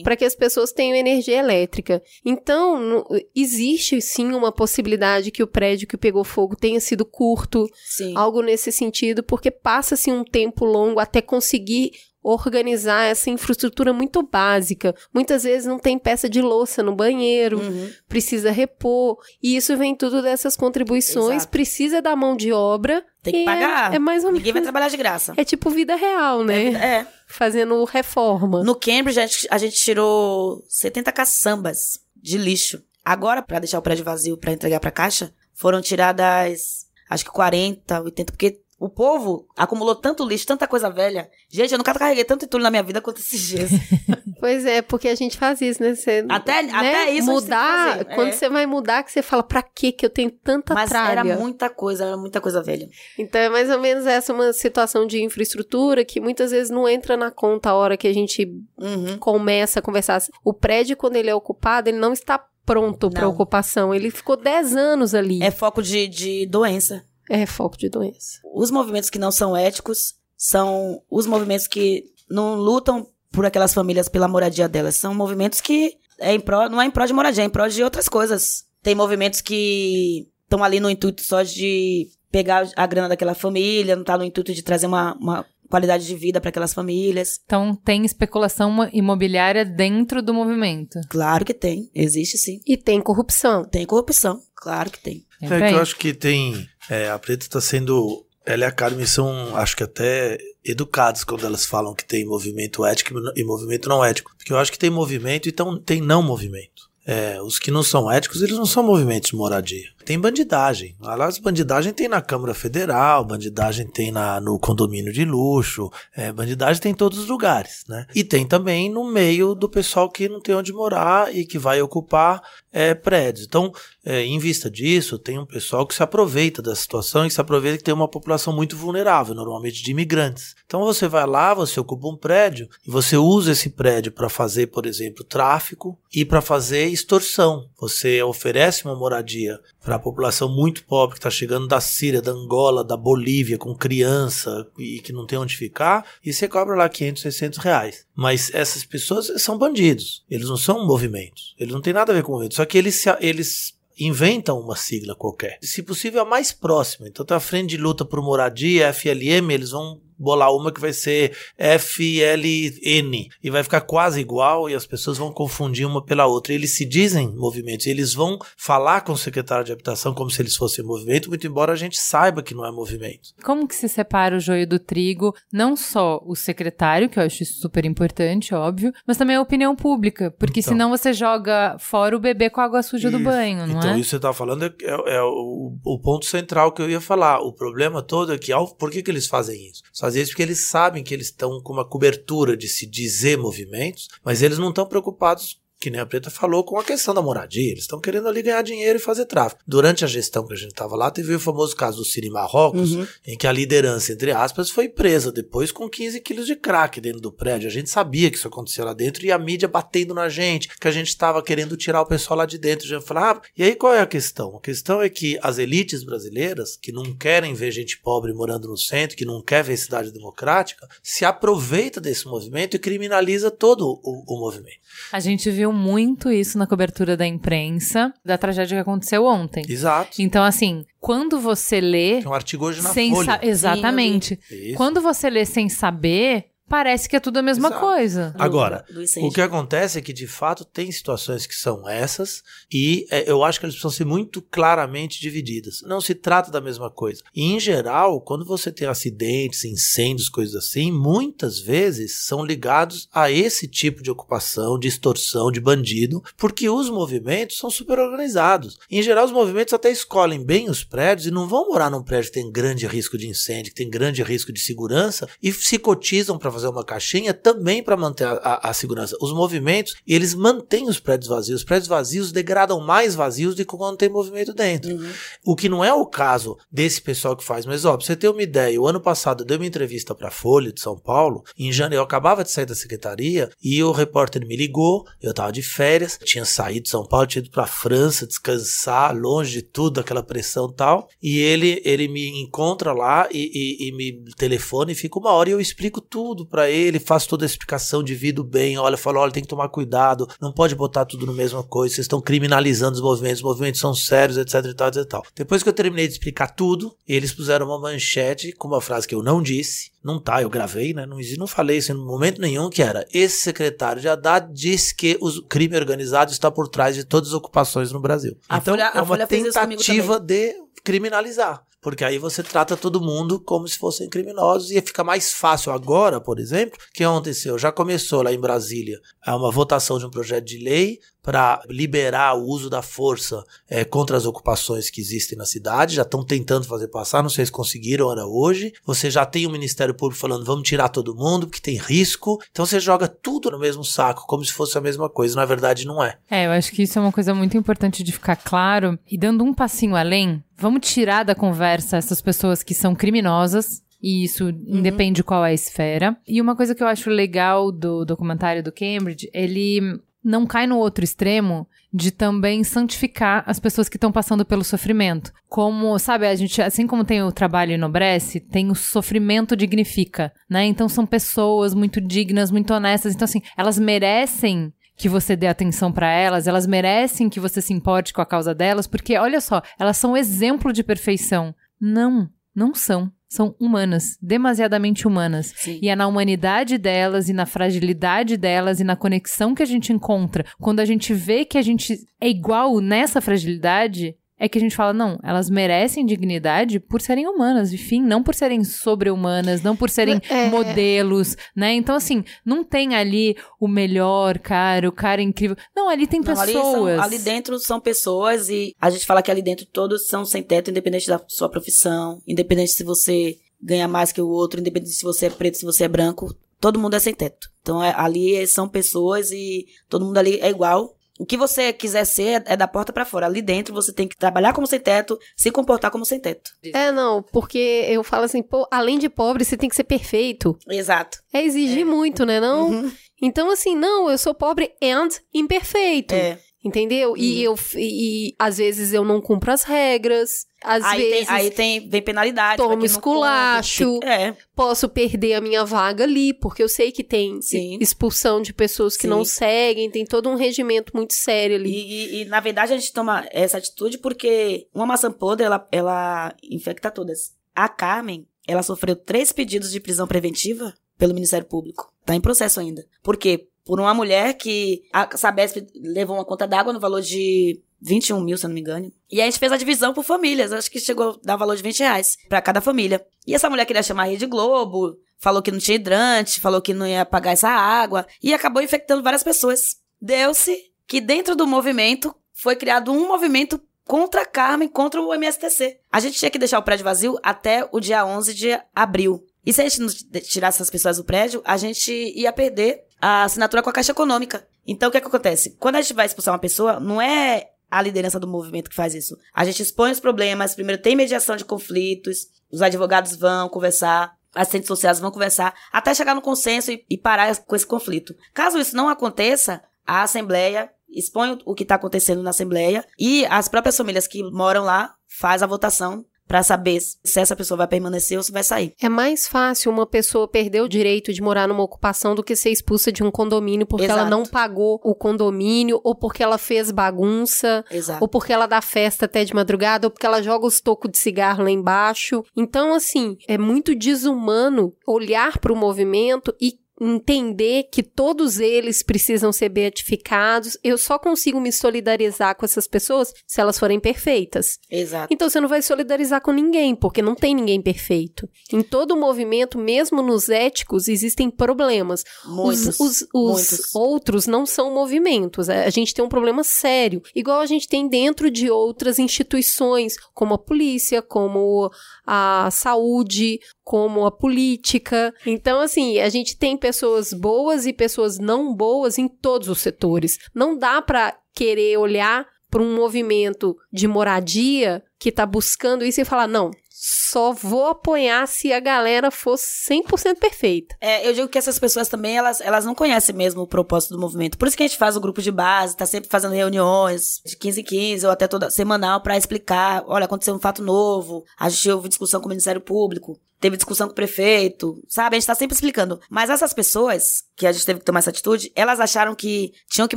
Para que as pessoas tenham energia elétrica. Então, no- existe sim uma possibilidade que o prédio que pegou fogo tenha sido curto, Sim. algo nesse sentido, porque passa-se um tempo longo até conseguir organizar essa infraestrutura muito básica. Muitas vezes não tem peça de louça no banheiro, Uhum. precisa repor, e isso vem tudo dessas contribuições, Exato. precisa da mão de obra. Tem que é- pagar. É, mais ou Ninguém vai menos. trabalhar de graça. É tipo vida real, né? É. Fazendo reforma. No Cambridge, a gente, a gente tirou 70 caçambas de lixo. Agora, pra deixar o prédio vazio pra entregar pra caixa, foram tiradas, acho que 40, 80, porque o povo acumulou tanto lixo, tanta coisa velha. Gente, eu nunca carreguei tanto entulho na minha vida quanto esses dias. Pois é, porque a gente faz isso, né? Você, Até- né? até isso Mudar, que fazer, quando é. você vai mudar, que você fala, pra quê que eu tenho tanta Mas tralha? era muita coisa, era muita coisa velha. Então é mais ou menos essa uma situação de infraestrutura que muitas vezes não entra na conta a hora que a gente Uhum. começa a conversar. O prédio, quando ele é ocupado, ele não está pronto para ocupação. Ele ficou 10 anos ali. É foco de, de doença. É foco de doença. Os movimentos que não são éticos são os movimentos que não lutam por aquelas famílias pela moradia delas. São movimentos que é em pró, não é em prol de moradia, é em prol de outras coisas. Tem movimentos que estão ali no intuito só de pegar a grana daquela família, não tá no intuito de trazer uma, uma qualidade de vida para aquelas famílias. Então tem especulação mo- imobiliária dentro do movimento. Claro que tem, existe sim. E tem corrupção. Tem corrupção, claro que tem. É É que eu acho que tem. é, a Preta tá sendo. Ela e a Carmen são, acho que até educadas quando elas falam que tem movimento ético e movimento não ético. Porque eu acho que tem movimento e então tem não movimento. É, os que não são éticos, eles não são movimentos de moradia. Tem bandidagem. Aliás, bandidagem tem na Câmara Federal, bandidagem tem na, no condomínio de luxo, é, bandidagem tem em todos os lugares, né? E tem também no meio do pessoal que não tem onde morar e que vai ocupar é, prédios. Então, é, em vista disso, tem um pessoal que se aproveita da situação e se aproveita que tem uma população muito vulnerável, normalmente de imigrantes. Então você vai lá, você ocupa um prédio e você usa esse prédio para fazer, por exemplo, tráfico e para fazer extorsão. Você oferece uma moradia para a população muito pobre que está chegando da Síria, da Angola, da Bolívia, com criança e que não tem onde ficar, e você cobra lá 500, 600 reais. Mas essas pessoas são bandidos, eles não são movimentos, eles não têm nada a ver com movimento, só que eles, eles inventam uma sigla qualquer. Se possível, a mais próxima. Então, tá a Frente de Luta por Moradia, FLM, eles vão bolar uma que vai ser FLN e vai ficar quase igual e as pessoas vão confundir uma pela outra. E eles se dizem movimentos, eles vão falar com o secretário de habitação como se eles fossem movimento, muito embora a gente saiba que não é movimento. Como que se separa o joio do trigo? Não só o secretário, que eu acho isso super importante, óbvio, mas também a opinião pública, porque Então. senão você joga fora o bebê com a água suja do Isso. banho, não então, é? isso que você está falando é, é- é o, o ponto central que eu ia falar. O problema todo é que, ao, por que, que eles fazem isso? Eles fazem isso porque eles sabem que eles estão com uma cobertura de se dizer movimentos, mas eles não estão preocupados. Que nem a Preta falou com a questão da moradia. Eles estão querendo ali ganhar dinheiro e fazer tráfico. Durante a gestão que a gente estava lá, teve o famoso caso do Cine Marrocos, Uhum. em que a liderança, entre aspas, foi presa depois com 15 quilos de crack dentro do prédio. A gente sabia que isso acontecia lá dentro e a mídia batendo na gente, que a gente estava querendo tirar o pessoal lá de dentro. A gente falava, ah, e aí qual é a questão? A questão é que as elites brasileiras, que não querem ver gente pobre morando no centro, que não quer ver cidade democrática, se aproveita desse movimento e criminaliza todo o, o movimento. A gente viu muito isso na cobertura da imprensa da tragédia que aconteceu ontem. Exato. Então, assim, quando você lê. Tem um artigo hoje na sem Folha. Exatamente. Isso. Quando você lê sem saber, parece que é tudo a mesma Exato. coisa. Agora. O que acontece é que, de fato, tem situações que são essas e é, eu acho que elas precisam ser muito claramente divididas. Não se trata da mesma coisa. E, em geral, quando você tem acidentes, incêndios, coisas assim, muitas vezes são ligados a esse tipo de ocupação, de extorsão, de bandido, porque os movimentos são super organizados. Em geral, os movimentos até escolhem bem os prédios e não vão morar num prédio que tem grande risco de incêndio, que tem grande risco de segurança e se cotizam para fazer uma caixinha também para manter a, a- a segurança. Os movimentos, eles mantêm os prédios vazios. Os prédios vazios degradam mais vazios do que quando tem movimento dentro. Uhum. O que não é o caso desse pessoal que faz. Mas, ó, pra você ter uma ideia, o ano passado eu dei uma entrevista pra Folha de São Paulo. Em janeiro, eu acabava de sair da secretaria e o repórter me ligou. Eu tava de férias, tinha saído de São Paulo, tinha ido pra França descansar, longe de tudo, aquela pressão e tal. E ele, ele me encontra lá e, e- e me telefona e fica uma hora e eu explico tudo pra ele, faço toda a explicação, divido bem. Olha, falo, olha, tem que tomar cuidado, não pode botar tudo no mesma coisa, vocês estão criminalizando os movimentos, os movimentos são sérios, etc e tal, etc e tal. Depois que eu terminei de explicar tudo, eles puseram uma manchete com uma frase que eu não disse, não tá, eu gravei, né? Não, não falei isso em momento nenhum, que era esse secretário de Haddad diz que o crime organizado está por trás de todas as ocupações no Brasil. A então Folha- a é uma tentativa de criminalizar. Porque aí você trata todo mundo como se fossem criminosos e fica mais fácil agora, por exemplo, que aconteceu? Já começou lá em Brasília é uma votação de um projeto de lei para liberar o uso da força eh, contra as ocupações que existem na cidade. Já estão tentando fazer passar, não sei se conseguiram, era hoje. Você já tem o Ministério Público falando vamos tirar todo mundo porque tem risco. Então você joga tudo no mesmo saco, como se fosse a mesma coisa. Na verdade, não é. É, eu acho que isso é uma coisa muito importante de ficar claro. E dando um passinho além, vamos tirar da conversa essas pessoas que são criminosas. E isso independe qual é a esfera. E uma coisa que eu acho legal do documentário do Cambridge, ele não cai no outro extremo de também santificar as pessoas que estão passando pelo sofrimento. Como, sabe, a gente, assim como tem o trabalho enobrece, tem o sofrimento dignifica, né? Então são pessoas muito dignas, muito honestas. Então, assim, elas merecem que você dê atenção pra elas, elas merecem que você se importe com a causa delas, porque olha só, elas são exemplo de perfeição. Não, não são. São humanas, demasiadamente humanas. Sim. E é na humanidade delas e na fragilidade delas e na conexão que a gente encontra, quando a gente vê que a gente é igual nessa fragilidade, é que a gente fala, não, elas merecem dignidade por serem humanas, enfim, não por serem sobre-humanas, não por serem É. modelos, né? Então, assim, não tem ali o melhor cara, o cara incrível. Não, ali tem Não, ali, pessoas. são- ali dentro são pessoas e a gente fala que ali dentro todos são sem teto, independente da sua profissão, independente se você ganha mais que o outro, independente se você é preto, se você é branco, todo mundo é sem teto. Então é- ali são pessoas e todo mundo ali é igual. O que você quiser ser é da porta pra fora. Ali dentro você tem que trabalhar como sem teto, se comportar como sem teto. É, não, porque eu falo assim, pô, além de pobre, você tem que ser perfeito. Exato. É exigir muito, né, não? Uhum. Então, assim, não, eu sou pobre and imperfeito. É. Entendeu? E eu e, e às vezes eu não cumpro as regras, às Aí, vezes tem, aí tem, vem penalidade. Tomo esculacho. É. posso perder a minha vaga ali, porque eu sei que tem Sim. expulsão de pessoas que Sim. não seguem, tem todo um regimento muito sério ali. E, e- e, na verdade, a gente toma essa atitude porque uma maçã podre, ela, ela infecta todas. a Carmen, ela sofreu três pedidos de prisão preventiva pelo Ministério Público. Tá em processo ainda. Por quê? Por uma mulher que a Sabesp levou uma conta d'água no valor de 21 mil, se eu não me engano. E a gente fez a divisão por famílias. Acho que chegou a dar valor de 20 reais pra cada família. E essa mulher queria chamar a Rede Globo, falou que não tinha hidrante, falou que não ia pagar essa água. E acabou infectando várias pessoas. Deu-se que dentro do movimento foi criado um movimento contra a Carmen, contra o MSTC. A gente tinha que deixar o prédio vazio até o dia 11 de abril. E se a gente não tirasse essas pessoas do prédio, a gente ia perder a assinatura com a Caixa Econômica. Então, o que, é que acontece? Quando a gente vai expulsar uma pessoa, não é a liderança do movimento que faz isso. A gente expõe os problemas, primeiro tem mediação de conflitos, os advogados vão conversar, assistentes sociais vão conversar, até chegar no consenso e, e parar com esse conflito. Caso isso não aconteça, a Assembleia expõe o que está acontecendo na Assembleia e as próprias famílias que moram lá faz a votação para saber se essa pessoa vai permanecer ou se vai sair. É mais fácil uma pessoa perder o direito de morar numa ocupação do que ser expulsa de um condomínio porque Exato. ela não pagou o condomínio, ou porque ela fez bagunça, Exato. ou porque ela dá festa até de madrugada, ou porque ela joga os tocos de cigarro lá embaixo. Então, assim, é muito desumano olhar para o movimento e entender que todos eles precisam ser beatificados. Eu só consigo me solidarizar com essas pessoas se elas forem perfeitas. Exato. Então você não vai solidarizar com ninguém, porque não tem ninguém perfeito. Em todo movimento, mesmo nos éticos, existem problemas. Muitos. Os, os- os muitos. outros não são movimentos. A a gente tem um problema sério. Igual a gente tem dentro de outras instituições, como a polícia, como a saúde, como a política. Então, assim, a gente tem pessoas boas e pessoas não boas em todos os setores. Não dá pra querer olhar para um movimento de moradia que tá buscando isso e falar, não, só vou apoiar se a galera fosse 100% perfeita. É, eu digo que essas pessoas também, elas, elas não conhecem mesmo o propósito do movimento. Por isso que a gente faz o grupo de base, tá sempre fazendo reuniões de 15 em 15 ou até toda semanal pra explicar, olha, aconteceu um fato novo, a gente houve discussão com o Ministério Público, teve discussão com o prefeito, sabe? A gente tá sempre explicando. Mas essas pessoas, que a gente teve que tomar essa atitude, elas acharam que tinham que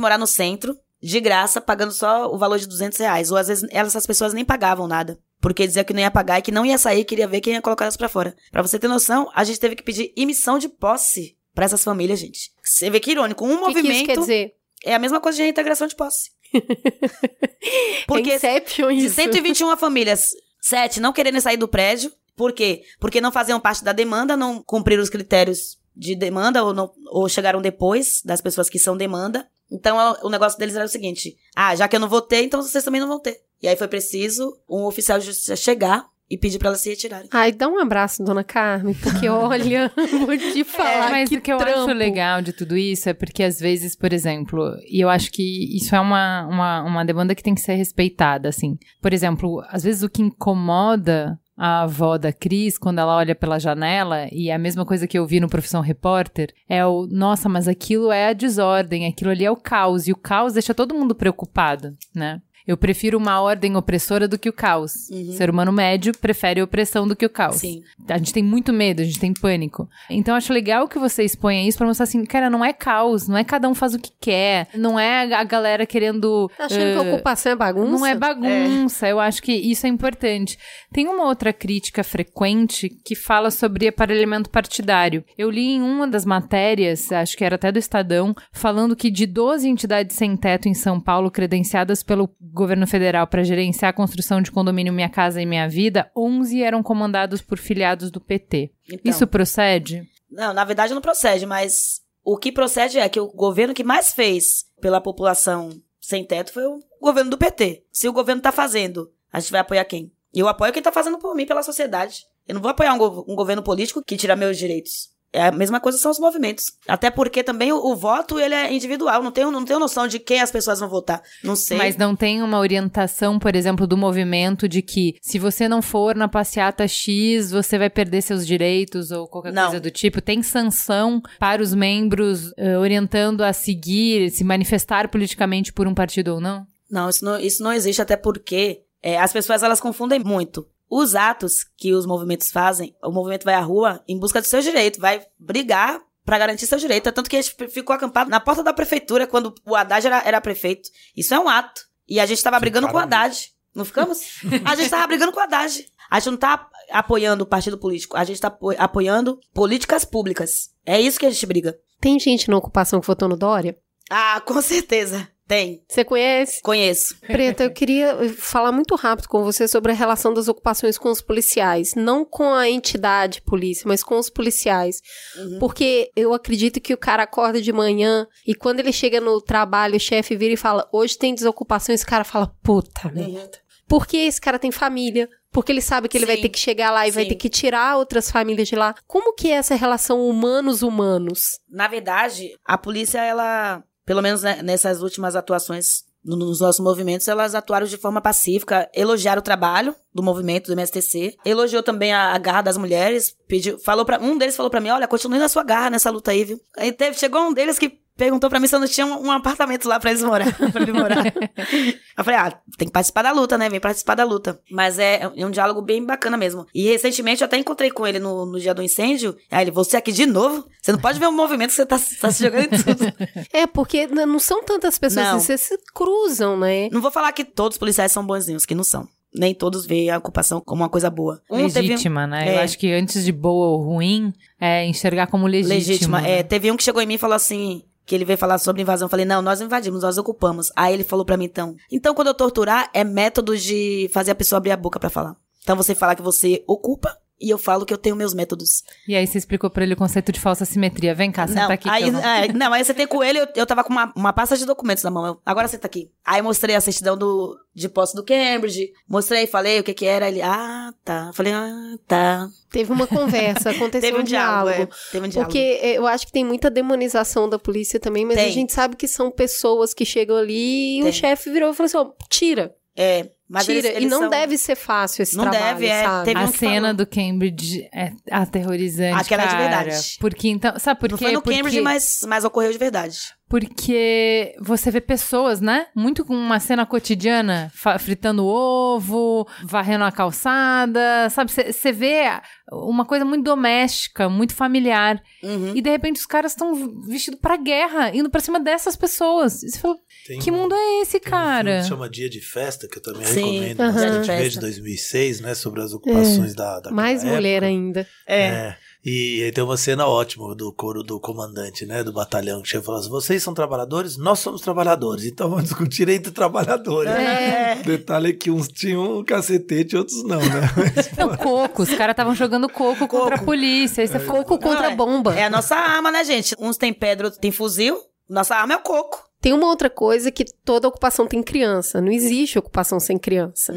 morar no centro, de graça, pagando só o valor de 200 reais. Ou às vezes elas, essas pessoas nem pagavam nada. Porque dizia que não ia pagar e que não ia sair, queria ver quem ia colocar elas pra fora. Pra você ter noção, a gente teve que pedir emissão de posse pra essas famílias, gente. Você vê que irônico, um que, que isso movimento quer dizer? é a mesma coisa de reintegração de posse. Porque Inception de isso. 121 famílias, 7 não querendo sair do prédio. Por quê? Porque não faziam parte da demanda, não cumpriram os critérios de demanda ou, não, ou chegaram depois das pessoas que são demanda. Então o negócio deles era o seguinte: ah, já que eu não vou ter, então vocês também não vão ter. E aí foi preciso um oficial de justiça chegar e pedir pra elas se retirarem. Ai, dá um abraço, dona Carmen, porque olha, vou te falar mas que o que eu trampo. acho legal de tudo isso é porque, às vezes, por exemplo, e eu acho que isso é uma, uma, uma demanda que tem que ser respeitada, assim. Por exemplo, às vezes o que incomoda a avó da Cris quando ela olha pela janela, e é a mesma coisa que eu vi no Profissão Repórter, é o, nossa, mas aquilo é a desordem, aquilo ali é o caos, e o caos deixa todo mundo preocupado, né? Eu prefiro uma ordem opressora do que o caos. O ser humano médio prefere a opressão do que o caos. Sim. A gente tem muito medo, a gente tem pânico. Então acho legal que você exponha isso pra mostrar assim, cara, não é caos, não é cada um faz o que quer, não é a galera querendo. Tá achando que eh, a ocupação é bagunça? não é bagunça, eu acho que isso é importante. Tem uma outra crítica frequente que fala sobre aparelhamento partidário. Eu li em uma das matérias, acho que era até do Estadão, falando que de 12 entidades sem teto em São Paulo credenciadas pelo governo federal para gerenciar a construção de condomínio Minha Casa e Minha Vida, 11 eram comandados por filiados do PT. Então, Isso procede? Não, na verdade não procede, mas o que procede é que o governo que mais fez pela população sem teto foi o governo do PT. Se o governo tá fazendo, a gente vai apoiar quem? Eu apoio quem tá fazendo por mim, pela sociedade. Eu não vou apoiar um, go- um governo político que tira meus direitos. É a mesma coisa são os movimentos. Até porque também o, o voto, ele é individual. Não tenho, não tenho noção de quem as pessoas vão votar. Não sei. Mas não tem uma orientação, por exemplo, do movimento de que se você não for na passeata X, você vai perder seus direitos ou qualquer Não. coisa do tipo. Tem sanção para os membros eh, orientando a seguir, se manifestar politicamente por um partido ou não? Não, isso não, isso não existe, até porque é, as pessoas elas confundem muito. Os atos que os movimentos fazem, o movimento vai à rua em busca do seu direito, vai brigar pra garantir seu direito. É tanto que a gente ficou acampado na porta da prefeitura quando o Haddad era, era prefeito. Isso é um ato. E a gente tava brigando com o Haddad. Não ficamos? A gente tava brigando com o Haddad. A gente não tá apoiando o partido político, a gente tá apo- apoiando políticas públicas. É isso que a gente briga. Tem gente na ocupação que votou no Dória? Ah, com certeza. Tem. Você conhece? Conheço. Preta, eu queria falar muito rápido com você sobre a relação das ocupações com os policiais. Não com a entidade polícia, mas com os policiais. Porque eu acredito que o cara acorda de manhã e quando ele chega no trabalho, o chefe vira e fala: hoje tem desocupação, esse cara fala: puta merda. Porque esse cara tem família. Porque ele sabe que ele vai Sim. ter que chegar lá e vai Sim. ter que tirar outras famílias de lá. Como que é essa relação humanos-humanos? Na verdade, a polícia, ela, pelo menos né, nessas últimas atuações no- nos nossos movimentos, elas atuaram de forma pacífica, elogiaram o trabalho do movimento do MSTC, elogiou também a, a garra das mulheres, pediu, falou para um deles falou pra mim, olha, continue na sua garra nessa luta aí, viu? Aí teve, chegou um deles que perguntou pra mim se eu não tinha um, um apartamento lá pra eles morar, pra ele morar. eu falei, ah, tem que participar da luta, né? Vem participar da luta. Mas é, é um diálogo bem bacana mesmo. E recentemente eu até encontrei com ele no, no dia do incêndio. Aí ele, você aqui de novo? Você não pode ver o movimento que você tá, tá se jogando em tudo. É, porque não são tantas pessoas, Não. vocês se cruzam, né? Não vou falar que todos os policiais são bonzinhos, que não são. Nem todos veem a ocupação como uma coisa boa. Um teve- legítima, né? É. Eu acho que antes de boa ou ruim, é enxergar como legítima. legítima. né? É, teve um que chegou em mim e falou assim. Que ele veio falar sobre invasão. Eu falei, não, nós invadimos, nós ocupamos. Aí ele falou pra mim, então. Então, quando eu torturar, é método de fazer a pessoa abrir a boca pra falar. Então, você fala que você ocupa e eu falo que eu tenho meus métodos. E aí você explicou pra ele o conceito de falsa simetria. Vem cá, senta não, aqui. que aí, eu vou- é, não, aí você tem com ele, eu, eu tava com uma, uma pasta de documentos na mão. Eu, agora senta aqui. Aí mostrei a certidão do, de posse do Cambridge. Mostrei, falei o que que era. Ele, ah, tá. Falei, ah, tá. Teve uma conversa, aconteceu Teve um diálogo. é, teve um diálogo. Porque eu acho que tem muita demonização da polícia também, mas a Tem. gente sabe que são pessoas que chegam ali e o Tem. chefe virou e falou assim: ó, tira, É, mas tira. eles, eles e não são- deve ser fácil esse Não trabalho, deve, é. sabe? Teve A um cena falou. do Cambridge é aterrorizante, Aquela é de cara. verdade. Porque então, sabe por Não quê? foi no Porque- Cambridge, mas, mas ocorreu de verdade. Porque você vê pessoas, né? Muito com uma cena cotidiana, fritando ovo, varrendo a calçada, sabe? Você vê uma coisa muito doméstica, muito familiar. Uhum. E de repente os caras estão vestidos pra guerra, indo pra cima dessas pessoas. E você fala, Tem que um- mundo é esse, tem um filme cara? que chama Dia de Festa, que eu também Sim, recomendo. aham. bastante, Dia de de 2006, né? Sobre as ocupações da, daquela Mais mulher época. ainda. É. É. E aí tem uma cena ótima do coro do comandante, né, do batalhão, que chega e fala assim, vocês são trabalhadores? Nós somos trabalhadores, então vamos discutir entre trabalhadores. É. O detalhe é que uns tinham um cacetete e outros não, né? Não, coco. Os caras estavam jogando coco, contra a polícia. Você fala, Coco contra Não, é- bomba. É a nossa arma, né, gente? Uns tem pedra, outros tem fuzil. Nossa arma é o coco. Tem uma outra coisa que toda ocupação tem criança. Não existe ocupação sem criança.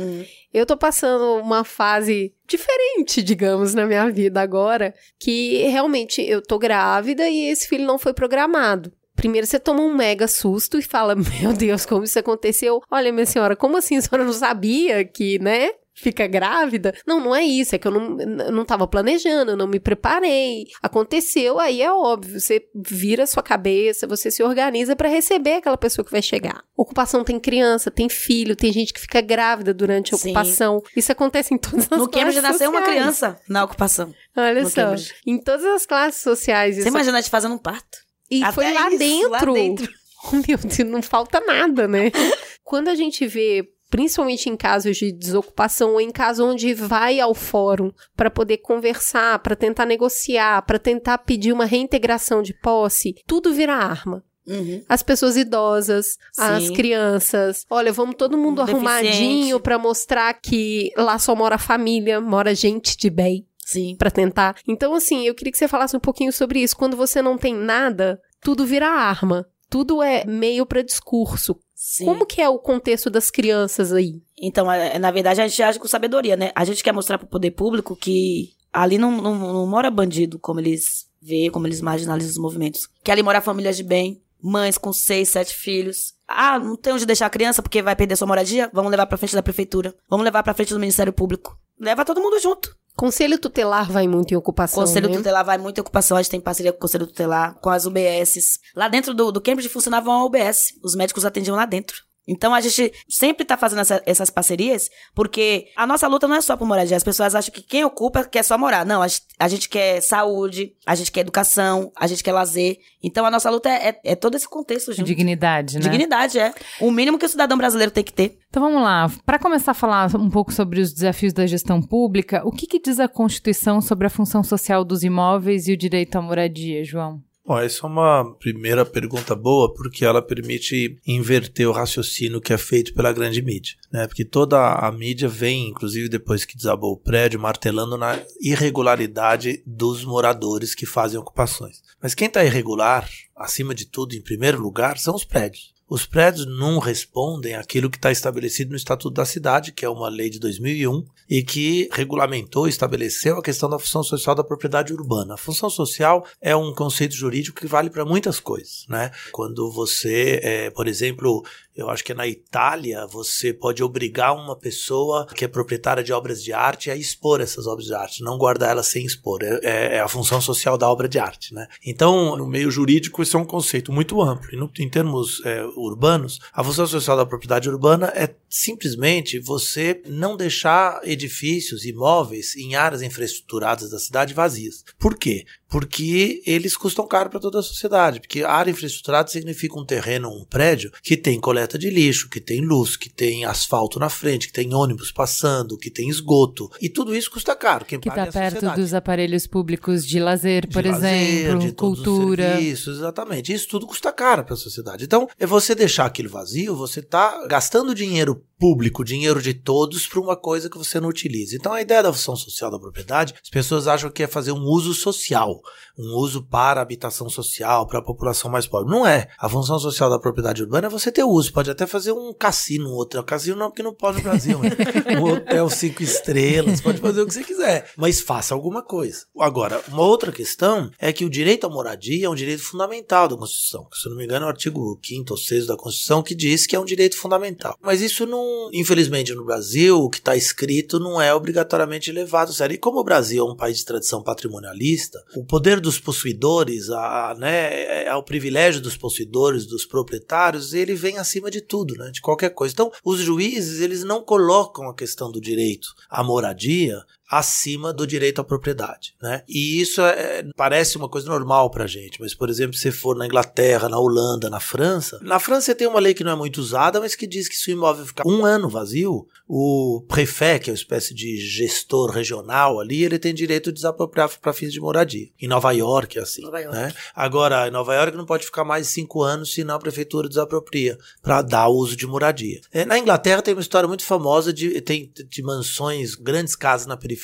Eu tô passando uma fase diferente, digamos, na minha vida agora, que realmente eu tô grávida e esse filho não foi programado. Primeiro você toma um mega susto e fala: Meu Deus, como isso aconteceu? Olha, minha senhora, como assim a senhora não sabia que, né? Fica grávida? Não, não é isso, é que eu não, eu não tava planejando, eu não me preparei. Aconteceu, aí é óbvio, você vira a sua cabeça, você se organiza pra receber aquela pessoa que vai chegar. Ocupação tem criança, tem filho, tem gente que fica grávida durante a Sim. ocupação. Isso acontece em todas as No Cambridge nasceu uma criança na ocupação. Olha no só, Cambridge. em todas as classes sociais. Você Isso imagina a gente fazendo um parto? e Até foi lá isso, dentro. lá dentro. Oh, meu Deus, não falta nada, né? Quando a gente vê, principalmente em casos de desocupação ou em casos onde vai ao fórum para poder conversar, para tentar negociar, para tentar pedir uma reintegração de posse, tudo vira arma. Uhum. As pessoas idosas, as Sim. crianças. Olha, vamos todo mundo Deficiente. arrumadinho para mostrar que lá só mora família, mora gente de bem Sim. Pra tentar. Então, assim, eu queria que você falasse um pouquinho sobre isso. Quando você não tem nada, tudo vira arma. Tudo é meio pra discurso. Sim. Como que é o contexto das crianças aí? Então, é, na verdade, a gente age com sabedoria, né? A gente quer mostrar pro poder público que ali não, não, não mora bandido, como eles veem, como eles marginalizam os movimentos. Que ali mora famílias de bem, mães com seis, sete filhos. Ah, não tem onde deixar a criança porque vai perder sua moradia? Vamos levar pra frente da prefeitura. Vamos levar pra frente do Ministério Público. Leva todo mundo junto. Conselho tutelar vai muito em ocupação. Conselho né? Tutelar vai muita ocupação, a gente tem parceria com o Conselho Tutelar, com as UBSs. Lá dentro do, do Cambridge funcionava uma UBS, os médicos atendiam lá dentro. Então a gente sempre está fazendo essa, essas parcerias, porque a nossa luta não é só por moradia. As pessoas acham que quem ocupa quer só morar. Não, a gente, a gente quer saúde, a gente quer educação, a gente quer lazer. Então a nossa luta é, é, é todo esse contexto junto. Dignidade, né? Dignidade, é. O mínimo que o cidadão brasileiro tem que ter. Então vamos lá. Para começar a falar um pouco sobre os desafios da gestão pública, o que, que diz a Constituição sobre a função social dos imóveis e o direito à moradia, João? Bom, essa é uma primeira pergunta boa, porque ela permite inverter o raciocínio que é feito pela grande mídia. Né? Porque toda a mídia vem, inclusive depois que desabou o prédio, martelando na irregularidade dos moradores que fazem ocupações. Mas quem está irregular, acima de tudo, em primeiro lugar, são os prédios. Os prédios não respondem àquilo que está estabelecido no Estatuto da Cidade, que é uma lei de 2001 e que regulamentou estabeleceu a questão da função social da propriedade urbana. A função social é um conceito jurídico que vale para muitas coisas, né? Quando você, é, por exemplo, eu acho que na Itália, você pode obrigar uma pessoa que é proprietária de obras de arte a expor essas obras de arte, não guardar elas sem expor. É, é, é a função social da obra de arte, né? Então, no meio jurídico, isso é um conceito muito amplo. E no, em termos é, urbanos, a função social da propriedade urbana é simplesmente você não deixar edifícios, imóveis em áreas infraestruturadas da cidade vazias. Por quê? Porque eles custam caro para toda a sociedade. Porque a área infraestruturada significa um terreno, um prédio que tem coleta de lixo, que tem luz, que tem asfalto na frente, que tem ônibus passando, que tem esgoto. E tudo isso custa caro. Quem que está é perto sociedade. dos aparelhos públicos de lazer, por de lazer, exemplo, de todos os cultura. serviços, exatamente. Isso tudo custa caro para a sociedade. Então, é você deixar aquilo vazio, você está gastando dinheiro público, dinheiro de todos, para uma coisa que você não utiliza. Então, a ideia da função social da propriedade, as pessoas acham que é fazer um uso social, um uso para habitação social, para a população mais pobre. Não é. A função social da propriedade urbana é você ter uso. Pode até fazer um cassino, um hotel. Cassino não, porque não pode no Brasil. Né? um hotel cinco estrelas, pode fazer o que você quiser. Mas faça alguma coisa. Agora, uma outra questão é que o direito à moradia é um direito fundamental da Constituição. Se eu não me engano, é o artigo 5 ou 6 da Constituição que diz que é um direito fundamental. Mas isso não, infelizmente, no Brasil, o que está escrito não é obrigatoriamente levado a sério. E como o Brasil é um país de tradição patrimonialista, o poder dos possuidores, a, a, né, é o privilégio dos possuidores, dos proprietários, ele vem acima de tudo, né, de qualquer coisa. Então, os juízes, eles não colocam a questão do direito à moradia acima do direito à propriedade, né? E isso é, parece uma coisa normal pra gente, mas por exemplo, se for na Inglaterra, na Holanda, na França, na França tem uma lei que não é muito usada, mas que diz que se o imóvel ficar um ano vazio, o prefet, que é uma espécie de gestor regional ali, ele tem direito de desapropriar para fins de moradia. Em Nova York é assim, Nova York. né? Agora, em Nova York não pode ficar mais de cinco anos, senão a prefeitura desapropria para dar uso de moradia. É, na Inglaterra tem uma história muito famosa de tem de mansões, grandes casas na periferia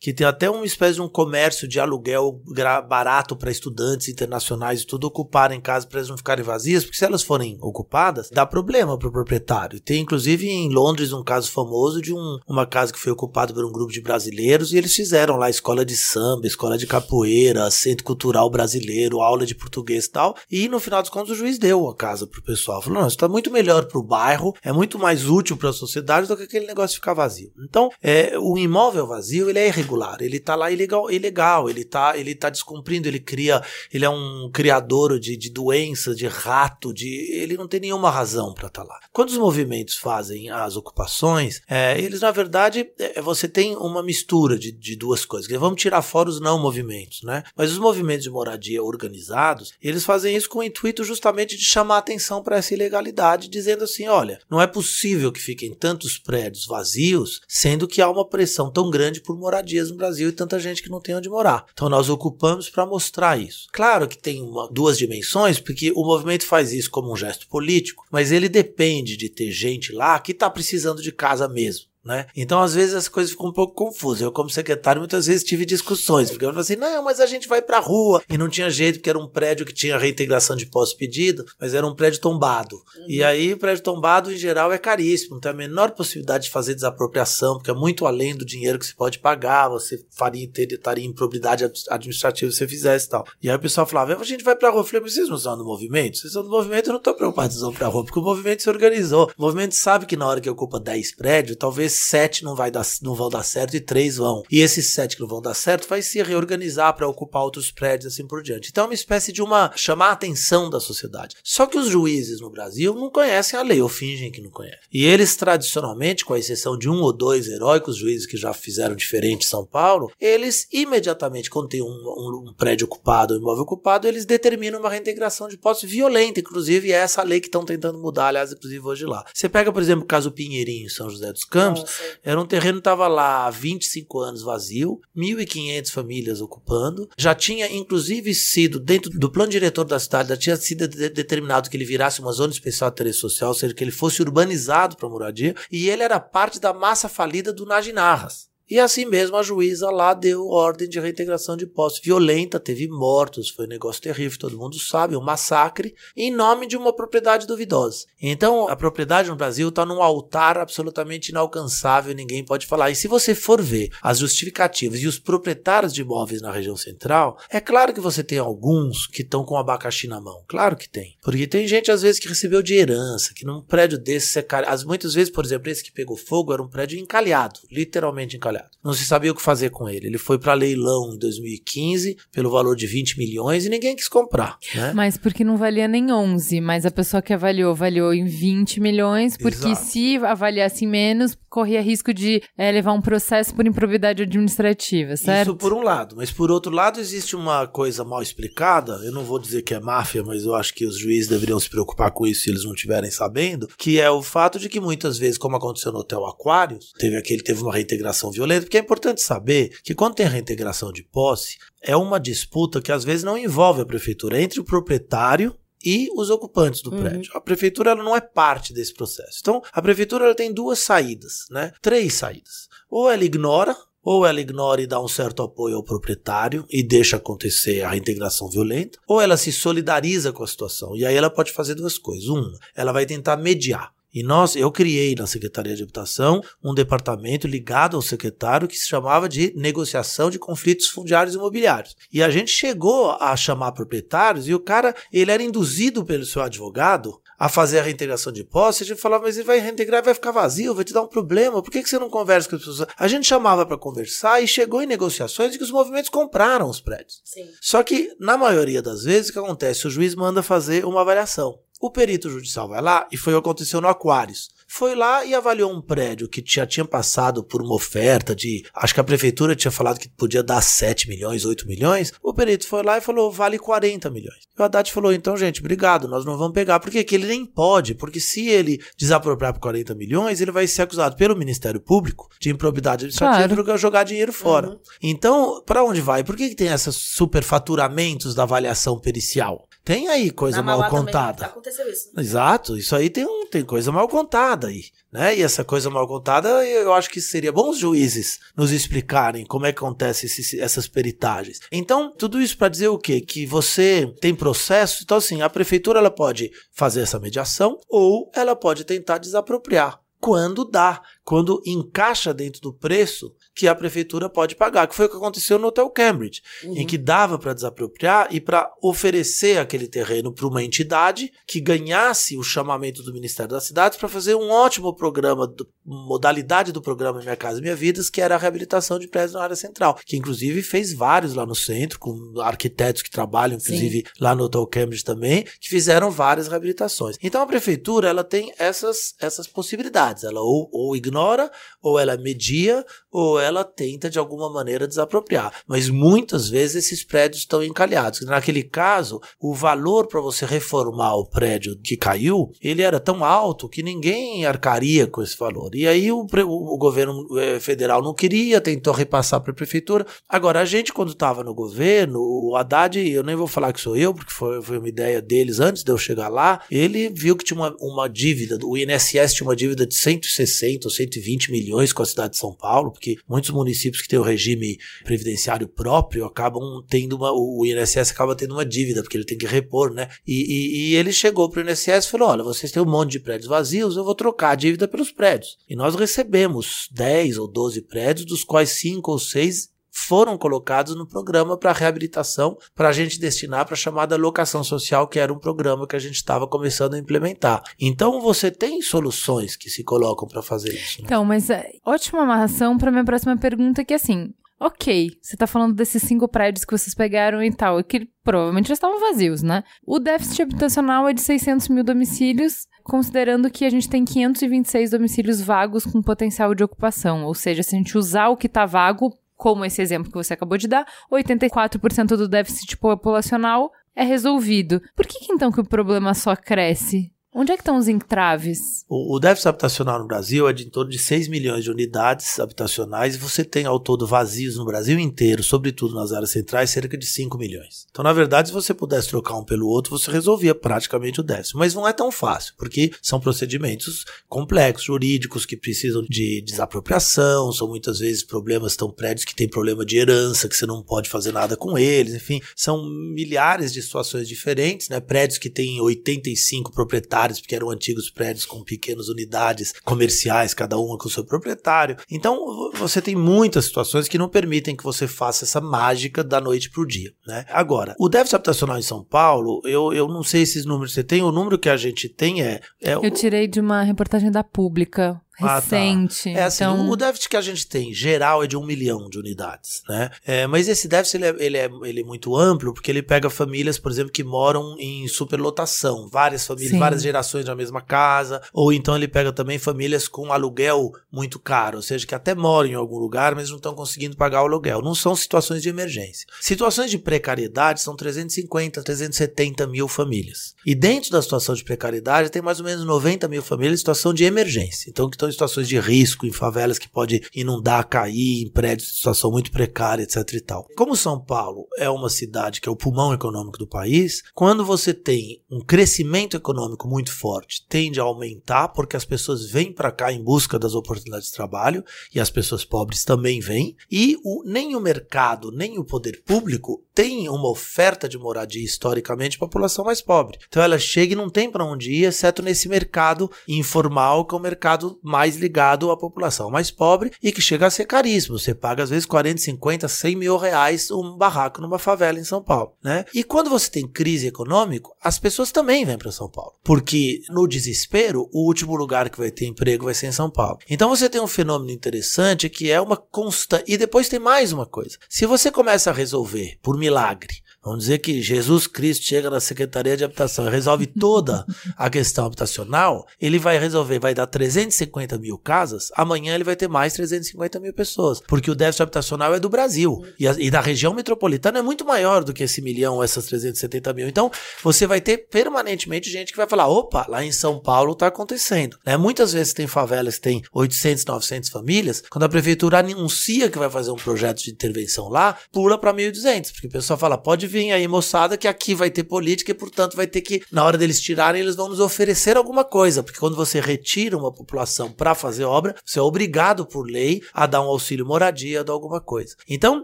que tem até uma espécie de um comércio de aluguel barato para estudantes internacionais e tudo ocuparem casas para elas não ficarem vazias, porque se elas forem ocupadas, dá problema para o proprietário. Tem inclusive em Londres um caso famoso de um- uma casa que foi ocupada por um grupo de brasileiros e eles fizeram lá escola de samba, escola de capoeira, centro cultural brasileiro, aula de português e tal. E no final dos contos o juiz deu a casa pro pessoal. Falou: não, isso está muito melhor para o bairro, é muito mais útil para a sociedade do que aquele negócio ficar vazio. Então, é, o imóvel vazio ele é irregular, ele tá lá ilegal, ilegal ele tá, ele tá descumprindo, ele cria, ele é um criador de, de doença, de rato, de, ele não tem nenhuma razão para estar lá. Quando os movimentos fazem as ocupações, é, eles na verdade, é, você tem uma mistura de, de duas coisas. Vamos tirar fora os não movimentos, né? Mas os movimentos de moradia organizados, eles fazem isso com o intuito justamente de chamar atenção para essa ilegalidade, dizendo assim, olha, não é possível que fiquem tantos prédios vazios, sendo que há uma pressão tão grande por moradias no Brasil e tanta gente que não tem onde morar. Então nós ocupamos para mostrar isso. Claro que tem uma, duas dimensões, porque o movimento faz isso como um gesto político, mas ele depende de ter gente lá que está precisando de casa mesmo. Né? Então, às vezes, as coisas ficam um pouco confusas. Eu, como secretário, muitas vezes tive discussões, porque eu falei assim: não, mas a gente vai pra rua. E não tinha jeito, porque era um prédio que tinha reintegração de pós-pedido, mas era um prédio tombado. E aí, o prédio tombado, em geral, é caríssimo. Não tem a menor possibilidade de fazer desapropriação, porque é muito além do dinheiro que você pode pagar. Você faria, ter, estaria em improbidade ad- administrativa se você fizesse e tal. E aí o pessoal falava: a gente vai pra rua. Eu falei: mas vocês não são do movimento? Vocês são do movimento, eu não tô preocupado em vão pra rua, porque o movimento se organizou. O movimento sabe que na hora que ocupa 10 prédios, talvez sete não, vai dar, não vão dar certo e três vão. E esses sete que não vão dar certo vai se reorganizar para ocupar outros prédios assim por diante. Então é uma espécie de uma chamar a atenção da sociedade. Só que os juízes no Brasil não conhecem a lei, ou fingem que não conhecem. E eles tradicionalmente, com a exceção de um ou dois heróicos juízes que já fizeram diferente em São Paulo, eles imediatamente, quando tem um, um, um prédio ocupado, um imóvel ocupado, eles determinam uma reintegração de posse violenta, inclusive é essa lei que estão tentando mudar, aliás, inclusive hoje lá. Você pega, por exemplo, o caso Pinheirinho, em São José dos Campos. Era um terreno que estava lá há 25 anos vazio, 1.500 famílias ocupando, já tinha inclusive sido, dentro do plano diretor da cidade, já tinha sido de determinado que ele virasse uma zona especial de interesse social, ou seja, que ele fosse urbanizado para moradia, e ele era parte da massa falida do Najinarras. E assim mesmo a juíza lá deu ordem de reintegração de posse violenta, teve mortos, foi um negócio terrível, todo mundo sabe, um massacre, em nome de uma propriedade duvidosa. Então a propriedade no Brasil está num altar absolutamente inalcançável, ninguém pode falar. E se você for ver as justificativas e os proprietários de imóveis na região central, é claro que você tem alguns que estão com abacaxi na mão, claro que tem. Porque tem gente às vezes que recebeu de herança, que num prédio desse, as muitas vezes, por exemplo, esse que pegou fogo era um prédio encalhado, literalmente encalhado trabalhado. Não se sabia o que fazer com ele. Ele foi para leilão em 2015 pelo valor de 20 milhões e ninguém quis comprar. Né? Mas porque não valia nem 11, mas a pessoa que avaliou avaliou em 20 milhões, porque Exato. se avaliasse menos, corria risco de é, levar um processo por improbidade administrativa, certo? Isso por um lado, mas por outro lado existe uma coisa mal explicada, eu não vou dizer que é máfia, mas eu acho que os juízes deveriam se preocupar com isso se eles não estiverem sabendo, que é o fato de que muitas vezes, como aconteceu no Hotel Aquários, teve aquele teve uma reintegração violenta, porque é importante saber que quando tem reintegração de posse, é uma disputa que às vezes não envolve a prefeitura, é entre o proprietário e os ocupantes do uhum. prédio. A prefeitura ela não é parte desse processo. Então, a prefeitura ela tem duas saídas, né? Três saídas. Ou ela ignora ou ela ignora e dá um certo apoio ao proprietário e deixa acontecer a reintegração violenta, ou ela se solidariza com a situação. E aí ela pode fazer duas coisas. Uma, ela vai tentar mediar. E nós, eu criei na Secretaria de Habitação um departamento ligado ao secretário que se chamava de negociação de conflitos fundiários e imobiliários. E a gente chegou a chamar proprietários e o cara, ele era induzido pelo seu advogado a fazer a reintegração de posse, a gente falava, mas ele vai reintegrar, vai ficar vazio, vai te dar um problema, por que, que você não conversa com as pessoas? A gente chamava para conversar e chegou em negociações de que os movimentos compraram os prédios. Sim. Só que, na maioria das vezes, o que acontece? O juiz manda fazer uma avaliação. O perito judicial vai lá e foi o que aconteceu no Aquários. Foi lá e avaliou um prédio que já tinha passado por uma oferta de. Acho que a prefeitura tinha falado que podia dar 7 milhões, 8 milhões. O perito foi lá e falou: vale 40 milhões. E o Haddad falou: então, gente, obrigado, nós não vamos pegar. Por quê? Que ele nem pode, porque se ele desapropriar por 40 milhões, ele vai ser acusado pelo Ministério Público de improbidade administrativa claro. para jogar dinheiro fora. Uhum. Então, para onde vai? Por que, que tem esses superfaturamentos da avaliação pericial? Tem aí coisa mal contada. Aconteceu isso. Né? Exato, isso aí tem, um, tem coisa mal contada aí. Né? E essa coisa mal contada, eu acho que seria bom os juízes nos explicarem como é que acontece esses, essas peritagens. Então, tudo isso para dizer o quê? Que você tem processo, então assim, a prefeitura ela pode fazer essa mediação ou ela pode tentar desapropriar quando dá, quando encaixa dentro do preço que a prefeitura pode pagar, que foi o que aconteceu no Hotel Cambridge, uhum. em que dava para desapropriar e para oferecer aquele terreno para uma entidade que ganhasse o chamamento do Ministério das Cidades para fazer um ótimo programa, do, modalidade do programa Minha Casa Minha Vida, que era a reabilitação de prédios na área central, que inclusive fez vários lá no centro, com arquitetos que trabalham, inclusive Sim. lá no Hotel Cambridge também, que fizeram várias reabilitações. Então a prefeitura ela tem essas, essas possibilidades, ela ou, ou ignora, ou ela media, ou ela tenta de alguma maneira desapropriar. Mas muitas vezes esses prédios estão encalhados. Naquele caso, o valor para você reformar o prédio que caiu, ele era tão alto que ninguém arcaria com esse valor. E aí o, o governo eh, federal não queria, tentou repassar para a prefeitura. Agora, a gente, quando estava no governo, o Haddad, eu nem vou falar que sou eu, porque foi, foi uma ideia deles antes de eu chegar lá, ele viu que tinha uma, uma dívida, o INSS tinha uma dívida de 160 ou 120 milhões com a cidade de São Paulo, porque muitos municípios que têm o regime previdenciário próprio acabam tendo uma. O INSS acaba tendo uma dívida, porque ele tem que repor, né? E, e, e ele chegou para o INSS e falou: olha, vocês têm um monte de prédios vazios, eu vou trocar a dívida pelos prédios. E nós recebemos 10 ou 12 prédios, dos quais 5 ou 6 foram colocados no programa para reabilitação, para a gente destinar para a chamada locação social, que era um programa que a gente estava começando a implementar. Então você tem soluções que se colocam para fazer isso. Né? Então, mas é, ótima amarração para minha próxima pergunta, que é assim, Ok, você tá falando desses cinco prédios que vocês pegaram e tal, que provavelmente já estavam vazios, né? O déficit habitacional é de 600 mil domicílios, considerando que a gente tem 526 domicílios vagos com potencial de ocupação. Ou seja, se a gente usar o que tá vago, como esse exemplo que você acabou de dar, 84% do déficit populacional é resolvido. Por que, que então que o problema só cresce? Onde é que estão os entraves? O, o, déficit habitacional no Brasil é de em torno de 6 milhões de unidades habitacionais e você tem ao todo vazios no Brasil inteiro, sobretudo nas áreas centrais, cerca de 5 milhões. Então, na verdade, se você pudesse trocar um pelo outro, você resolvia praticamente o déficit. Mas não é tão fácil, porque são procedimentos complexos, jurídicos, que precisam de desapropriação, são muitas vezes problemas, estão prédios que têm problema de herança, que você não pode fazer nada com eles, enfim, são milhares de situações diferentes, né? Prédios que têm 85 proprietários porque eram antigos prédios com pequenas unidades comerciais, cada uma com o seu proprietário. Então, você tem muitas situações que não permitem que você faça essa mágica da noite para o dia. Né? Agora, o déficit habitacional em São Paulo, eu, eu não sei esses números que você tem, o número que a gente tem é. é eu tirei de uma reportagem da Pública recente. Ah, tá. É assim, então... o déficit que a gente tem geral é de um milhão de unidades, né? É, mas esse déficit ele é, ele, é, ele é muito amplo porque ele pega famílias, por exemplo, que moram em superlotação, várias famílias, Sim. várias gerações na mesma casa, ou então ele pega também famílias com aluguel muito caro, ou seja, que até moram em algum lugar, mas não estão conseguindo pagar o aluguel. Não são situações de emergência. Situações de precariedade são 350, 370 mil famílias. E dentro da situação de precariedade tem mais ou menos 90 mil famílias em situação de emergência. Então, que estão em situações de risco, em favelas que pode inundar, cair, em prédios de situação muito precária, etc e tal. Como São Paulo é uma cidade que é o pulmão econômico do país, quando você tem um crescimento econômico muito forte, tende a aumentar porque as pessoas vêm para cá em busca das oportunidades de trabalho e as pessoas pobres também vêm, e o, nem o mercado, nem o poder público tem uma oferta de moradia historicamente para a população mais pobre. Então ela chega e não tem para onde ir, exceto nesse mercado informal, que é o mercado mais ligado à população mais pobre e que chega a ser caríssimo. Você paga às vezes 40, 50, 100 mil reais um barraco numa favela em São Paulo, né? E quando você tem crise econômica, as pessoas também vêm para São Paulo, porque no desespero, o último lugar que vai ter emprego vai ser em São Paulo. Então você tem um fenômeno interessante que é uma constante. E depois tem mais uma coisa. Se você começa a resolver por milagre Vamos dizer que Jesus Cristo chega na Secretaria de Habitação e resolve toda a questão habitacional, ele vai resolver, vai dar 350 mil casas, amanhã ele vai ter mais 350 mil pessoas, porque o déficit habitacional é do Brasil e, a, e da região metropolitana é muito maior do que esse milhão, essas 370 mil. Então, você vai ter permanentemente gente que vai falar, opa, lá em São Paulo está acontecendo. Né? Muitas vezes tem favelas que tem 800, 900 famílias, quando a prefeitura anuncia que vai fazer um projeto de intervenção lá, pula para 1.200, porque o pessoal fala, pode vir vem aí, moçada, que aqui vai ter política e, portanto, vai ter que, na hora deles tirarem, eles vão nos oferecer alguma coisa. Porque quando você retira uma população para fazer obra, você é obrigado por lei a dar um auxílio moradia, a dar alguma coisa. Então,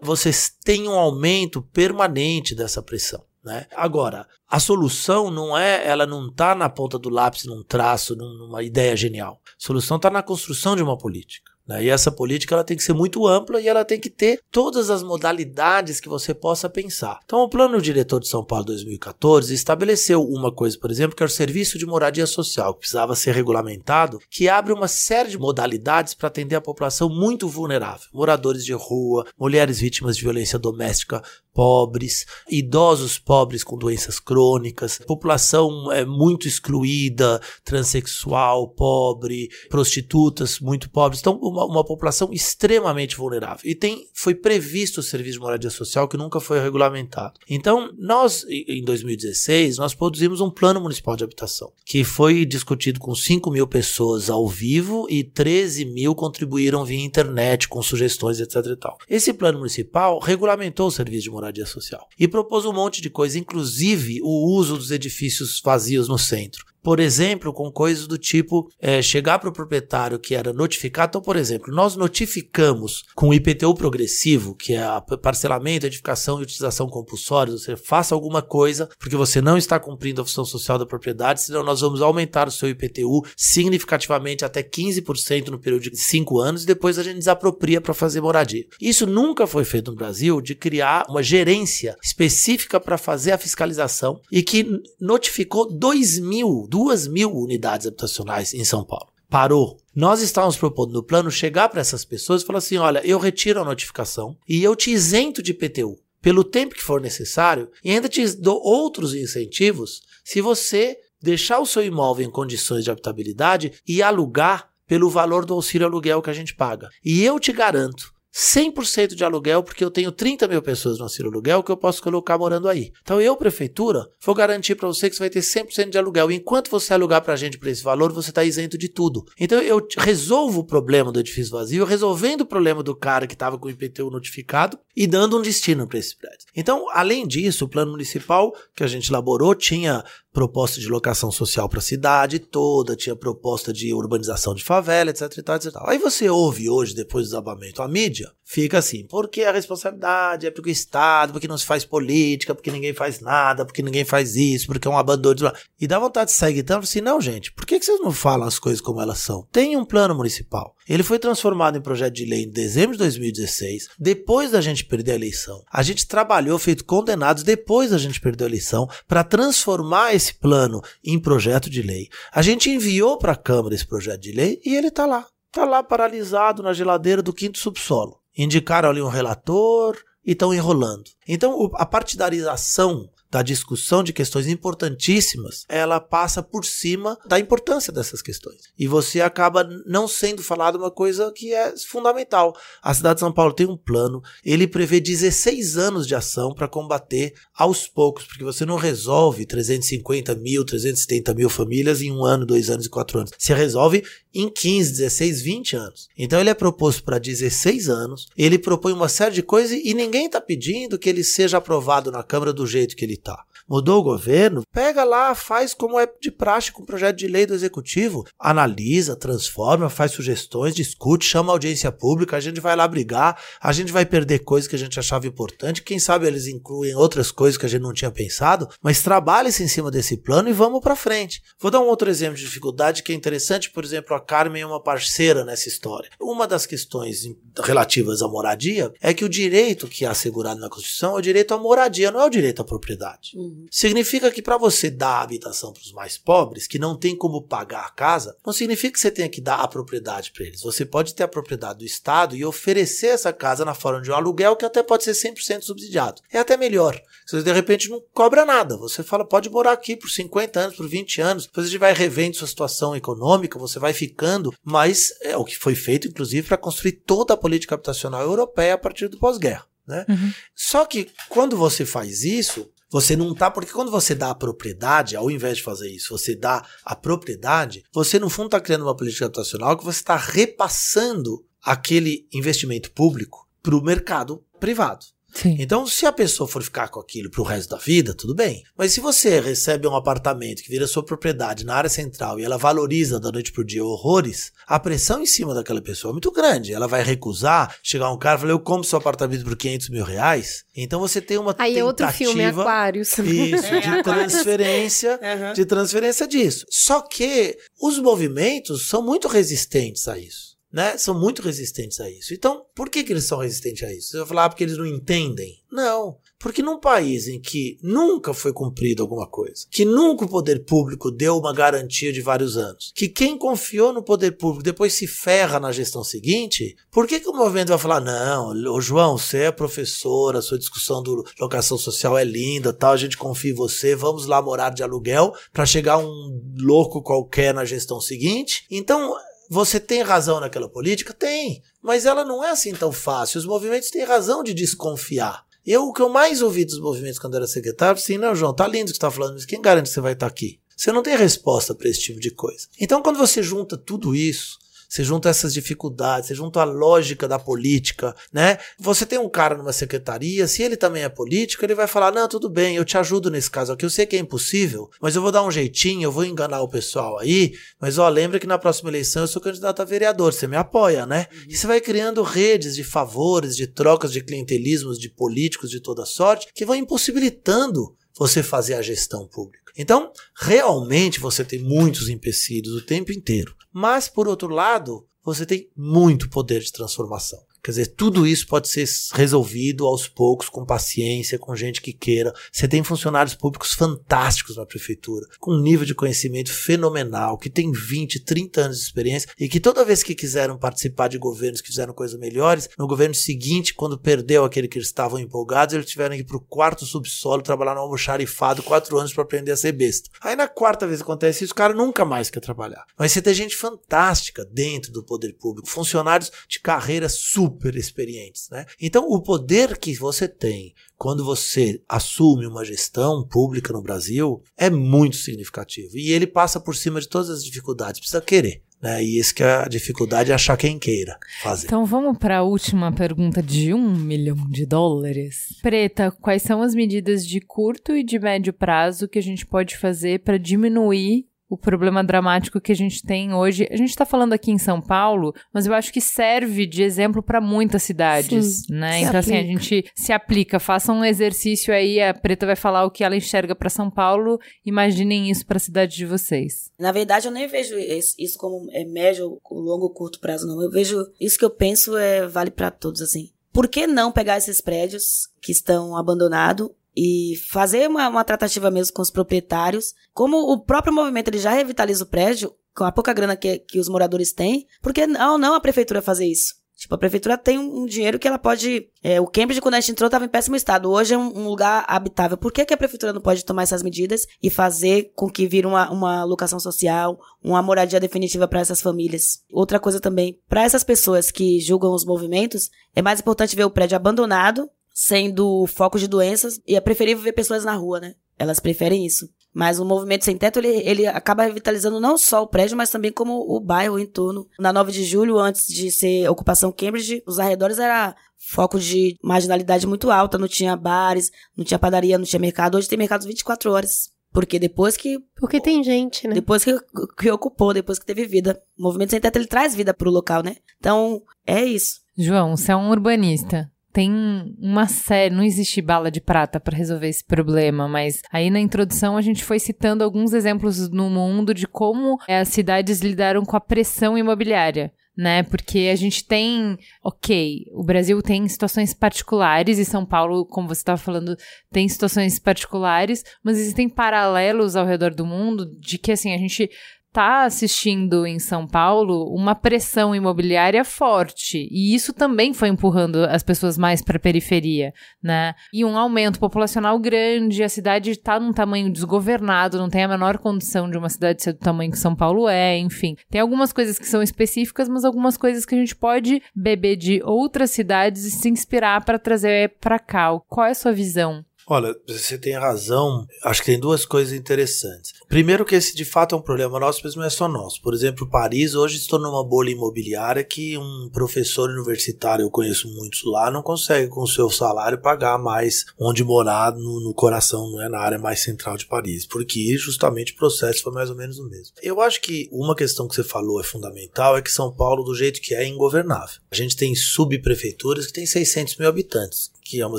vocês têm um aumento permanente dessa pressão. Né? Agora, a solução não é, ela não está na ponta do lápis, num traço, numa ideia genial. A solução está na construção de uma política. Né? E essa política ela tem que ser muito ampla e ela tem que ter todas as modalidades que você possa pensar. Então, o Plano Diretor de São Paulo 2014 estabeleceu uma coisa, por exemplo, que é o Serviço de Moradia Social, que precisava ser regulamentado, que abre uma série de modalidades para atender a população muito vulnerável: moradores de rua, mulheres vítimas de violência doméstica pobres, idosos pobres com doenças crônicas, população é, muito excluída, transexual, pobre, prostitutas muito pobres. Então, uma, uma, população extremamente vulnerável. E tem, foi previsto o serviço de moradia social que nunca foi regulamentado. Então, nós, em 2016, nós produzimos um plano municipal de habitação, que foi discutido com 5 mil pessoas ao vivo e 13 mil contribuíram via internet com sugestões, etc. Esse plano municipal regulamentou o serviço de moradia social. E propôs um monte de coisa, inclusive o uso dos edifícios vazios no centro por exemplo, com coisas do tipo é, chegar para o proprietário que era notificado. Então, por exemplo, nós notificamos com o IPTU progressivo, que é parcelamento, edificação e utilização compulsória, você faça alguma coisa porque você não está cumprindo a função social da propriedade, senão nós vamos aumentar o seu IPTU significativamente até 15% no período de 5 anos e depois a gente desapropria para fazer moradia. Isso nunca foi feito no Brasil de criar uma gerência específica para fazer a fiscalização e que notificou 2 mil, 2 mil unidades habitacionais em São Paulo. Parou. Nós estávamos propondo no plano chegar para essas pessoas e falar assim: olha, eu retiro a notificação e eu te isento de PTU pelo tempo que for necessário e ainda te dou outros incentivos se você deixar o seu imóvel em condições de habitabilidade e alugar pelo valor do auxílio aluguel que a gente paga. E eu te garanto 100% de aluguel, porque eu tenho 30 mil pessoas no auxílio aluguel que eu posso colocar morando aí. Então eu, prefeitura, vou garantir para você que você vai ter 100% de aluguel. E enquanto você alugar para a gente por esse valor, você está isento de tudo. Então eu resolvo o problema do edifício vazio, resolvendo o problema do cara que estava com o IPTU notificado e dando um destino para esse prédio. Então, além disso, o plano municipal que a gente elaborou tinha proposta de locação social para a cidade toda, tinha proposta de urbanização de favela, etc e tal, etc. Aí você ouve hoje, depois do desabamento, a mídia fica assim, porque a responsabilidade é porque o Estado, porque não se faz política, porque ninguém faz nada, porque ninguém faz isso, porque é um abandono. De... E dá vontade de sair gritando assim, não gente, por que, vocês não falam as coisas como elas são? Tem um plano municipal. Ele foi transformado em projeto de lei em dezembro de 2016, depois da gente perder a eleição. A gente trabalhou feito condenados depois da gente perder a eleição para transformar plano em projeto de lei. A gente enviou para a Câmara esse projeto de lei e ele está lá. Está lá paralisado na geladeira do quinto subsolo. Indicaram ali um relator e estão enrolando. Então, a partidarização da discussão de questões importantíssimas, ela passa por cima da importância dessas questões. E você acaba não sendo falado uma coisa que é fundamental. A cidade de São Paulo tem um plano, ele prevê 16 anos de ação para combater aos poucos, porque você não resolve 350 mil, 370 mil famílias em um ano, dois anos e quatro anos. Você resolve em 15, 16, 20 anos. Então ele é proposto para 16 anos, ele propõe uma série de coisas e ninguém está pedindo que ele seja aprovado na Câmara do jeito que ele tá. Mudou o governo? Pega lá, faz como é de praxe com projeto de lei do executivo. Analisa, transforma, faz sugestões, discute, chama a audiência pública, a gente vai lá brigar, a gente vai perder coisas que a gente achava importante. Quem sabe eles incluem outras coisas que a gente não tinha pensado, mas trabalhe-se em cima desse plano e vamos para frente. Vou dar um outro exemplo de dificuldade que é interessante, por exemplo, a Carmen é uma parceira nessa história. Uma das questões relativas à moradia é que o direito que é assegurado na Constituição é o direito à moradia, não é o direito à propriedade. Uhum. Significa que para você dar a habitação para os mais pobres, que não tem como pagar a casa, não significa que você tenha que dar a propriedade para eles. Você pode ter a propriedade do Estado e oferecer essa casa na forma de um aluguel que até pode ser 100% subsidiado. É até melhor. Você de repente não cobra nada. Você fala, pode morar aqui por 50 anos, por 20 anos. Depois a gente vai revendo sua situação econômica, você vai ficando. Mas é o que foi feito, inclusive, para construir toda a política habitacional europeia a partir do pós-guerra. Né? Uhum. Só que quando você faz isso, você não tá, porque quando você dá a propriedade, ao invés de fazer isso, você dá a propriedade, você no fundo está criando uma política habitacional que você está repassando aquele investimento público para o mercado privado. Sim. Então, se a pessoa for ficar com aquilo pro resto da vida, tudo bem. Mas se você recebe um apartamento que vira sua propriedade na área central e ela valoriza da noite pro dia horrores, a pressão em cima daquela pessoa é muito grande. Ela vai recusar, chegar um cara e falar, eu compro seu apartamento por 500 mil reais. Então você tem uma Aí tentativa... é outro filme, Aquários. Isso, de transferência, uhum. de transferência disso. Só que os movimentos são muito resistentes a isso né, são muito resistentes a isso. Então, por que, que eles são resistentes a isso? Você vai falar ah, porque eles não entendem? Não. Porque num país em que nunca foi cumprido alguma coisa, que nunca o poder público deu uma garantia de vários anos, que quem confiou no poder público depois se ferra na gestão seguinte, por que, que o movimento vai falar, não, ô João, você é professor, a sua discussão do locação social é linda, tal, a gente confia em você, vamos lá morar de aluguel para chegar um louco qualquer na gestão seguinte? Então, você tem razão naquela política? Tem. Mas ela não é assim tão fácil. Os movimentos têm razão de desconfiar. Eu, o que eu mais ouvi dos movimentos quando era secretário, assim, não, João, tá lindo o que você tá falando, mas quem garante que você vai estar tá aqui? Você não tem resposta para esse tipo de coisa. Então, quando você junta tudo isso, você junta essas dificuldades, você junta a lógica da política, né? Você tem um cara numa secretaria, se ele também é político, ele vai falar: não, tudo bem, eu te ajudo nesse caso aqui, eu sei que é impossível, mas eu vou dar um jeitinho, eu vou enganar o pessoal aí, mas ó, lembra que na próxima eleição eu sou candidato a vereador, você me apoia, né? Uhum. E você vai criando redes de favores, de trocas de clientelismos de políticos de toda sorte, que vão impossibilitando você fazer a gestão pública. Então, realmente você tem muitos empecilhos o tempo inteiro. Mas, por outro lado, você tem muito poder de transformação. Quer dizer, tudo isso pode ser resolvido aos poucos, com paciência, com gente que queira. Você tem funcionários públicos fantásticos na prefeitura, com um nível de conhecimento fenomenal, que tem 20, 30 anos de experiência e que toda vez que quiseram participar de governos que fizeram coisas melhores, no governo seguinte, quando perdeu aquele que eles estavam empolgados, eles tiveram que ir para o quarto subsolo trabalhar no almoxarifado quatro anos para aprender a ser besta. Aí na quarta vez que acontece isso, o cara nunca mais quer trabalhar. Mas você tem gente fantástica dentro do poder público, funcionários de carreira super super experientes, né? Então, o poder que você tem quando você assume uma gestão pública no Brasil é muito significativo. E ele passa por cima de todas as dificuldades, precisa querer. Né? E isso que é a dificuldade é achar quem queira fazer. Então vamos para a última pergunta de um milhão de dólares. Preta, quais são as medidas de curto e de médio prazo que a gente pode fazer para diminuir o problema dramático que a gente tem hoje. A gente está falando aqui em São Paulo, mas eu acho que serve de exemplo para muitas cidades, Sim, né? Então, assim, a gente se aplica. Faça um exercício aí, a Preta vai falar o que ela enxerga para São Paulo. Imaginem isso para a cidade de vocês. Na verdade, eu nem vejo isso como é médio, longo ou curto prazo, não. Eu vejo isso que eu penso é vale para todos, assim. Por que não pegar esses prédios que estão abandonados e fazer uma, uma tratativa mesmo com os proprietários. Como o próprio movimento ele já revitaliza o prédio, com a pouca grana que, que os moradores têm, porque não, não a prefeitura fazer isso? Tipo, a prefeitura tem um, dinheiro que ela pode. É, o Cambridge, quando a gente entrou, estava em péssimo estado. Hoje é um, um, lugar habitável. Por que, que a prefeitura não pode tomar essas medidas e fazer com que vire uma, uma locação social, uma moradia definitiva para essas famílias? Outra coisa também, para essas pessoas que julgam os movimentos, é mais importante ver o prédio abandonado sendo foco de doenças e é preferível ver pessoas na rua, né? Elas preferem isso. Mas o movimento sem teto, ele, ele acaba revitalizando não só o prédio, mas também como o bairro em torno. Na 9 de julho, antes de ser ocupação Cambridge, os arredores era foco de marginalidade muito alta, não tinha bares, não tinha padaria, não tinha mercado. Hoje tem mercado 24 horas. Porque depois que. Porque tem gente, né? Depois que, que ocupou, depois que teve vida. O movimento sem teto ele traz vida pro local, né? Então, é isso. João, você é um urbanista tem uma série, não existe bala de prata para resolver esse problema, mas aí na introdução a gente foi citando alguns exemplos no mundo de como as cidades lidaram com a pressão imobiliária. Né, porque a gente tem, ok, o Brasil tem situações particulares e São Paulo, como você estava falando, tem situações particulares, mas existem paralelos ao redor do mundo de que assim a gente tá assistindo em São Paulo uma pressão imobiliária forte e isso também foi empurrando as pessoas mais para a periferia, né? E um aumento populacional grande, a cidade está num tamanho desgovernado, não tem a menor condição de uma cidade ser do tamanho que São Paulo é, enfim. Tem algumas coisas que são específicas, mas algumas coisas que a gente pode beber de outras cidades e se inspirar para trazer para cá. Qual é a sua visão? Olha, você tem razão. Acho que tem duas coisas interessantes. Primeiro que esse de fato é um problema nosso, mas não é só nosso. Por exemplo, Paris hoje se tornou uma bolha imobiliária que um professor universitário, eu conheço muitos lá, não consegue com o seu salário pagar mais onde morar no, no coração, não é na área mais central de Paris, porque justamente o processo foi mais ou menos o mesmo. Eu acho que uma questão que você falou é fundamental, é que São Paulo, do jeito que é, é ingovernável. A gente tem subprefeituras que tem 600 mil habitantes que é uma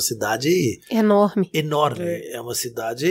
cidade enorme. Enorme. É, é uma cidade,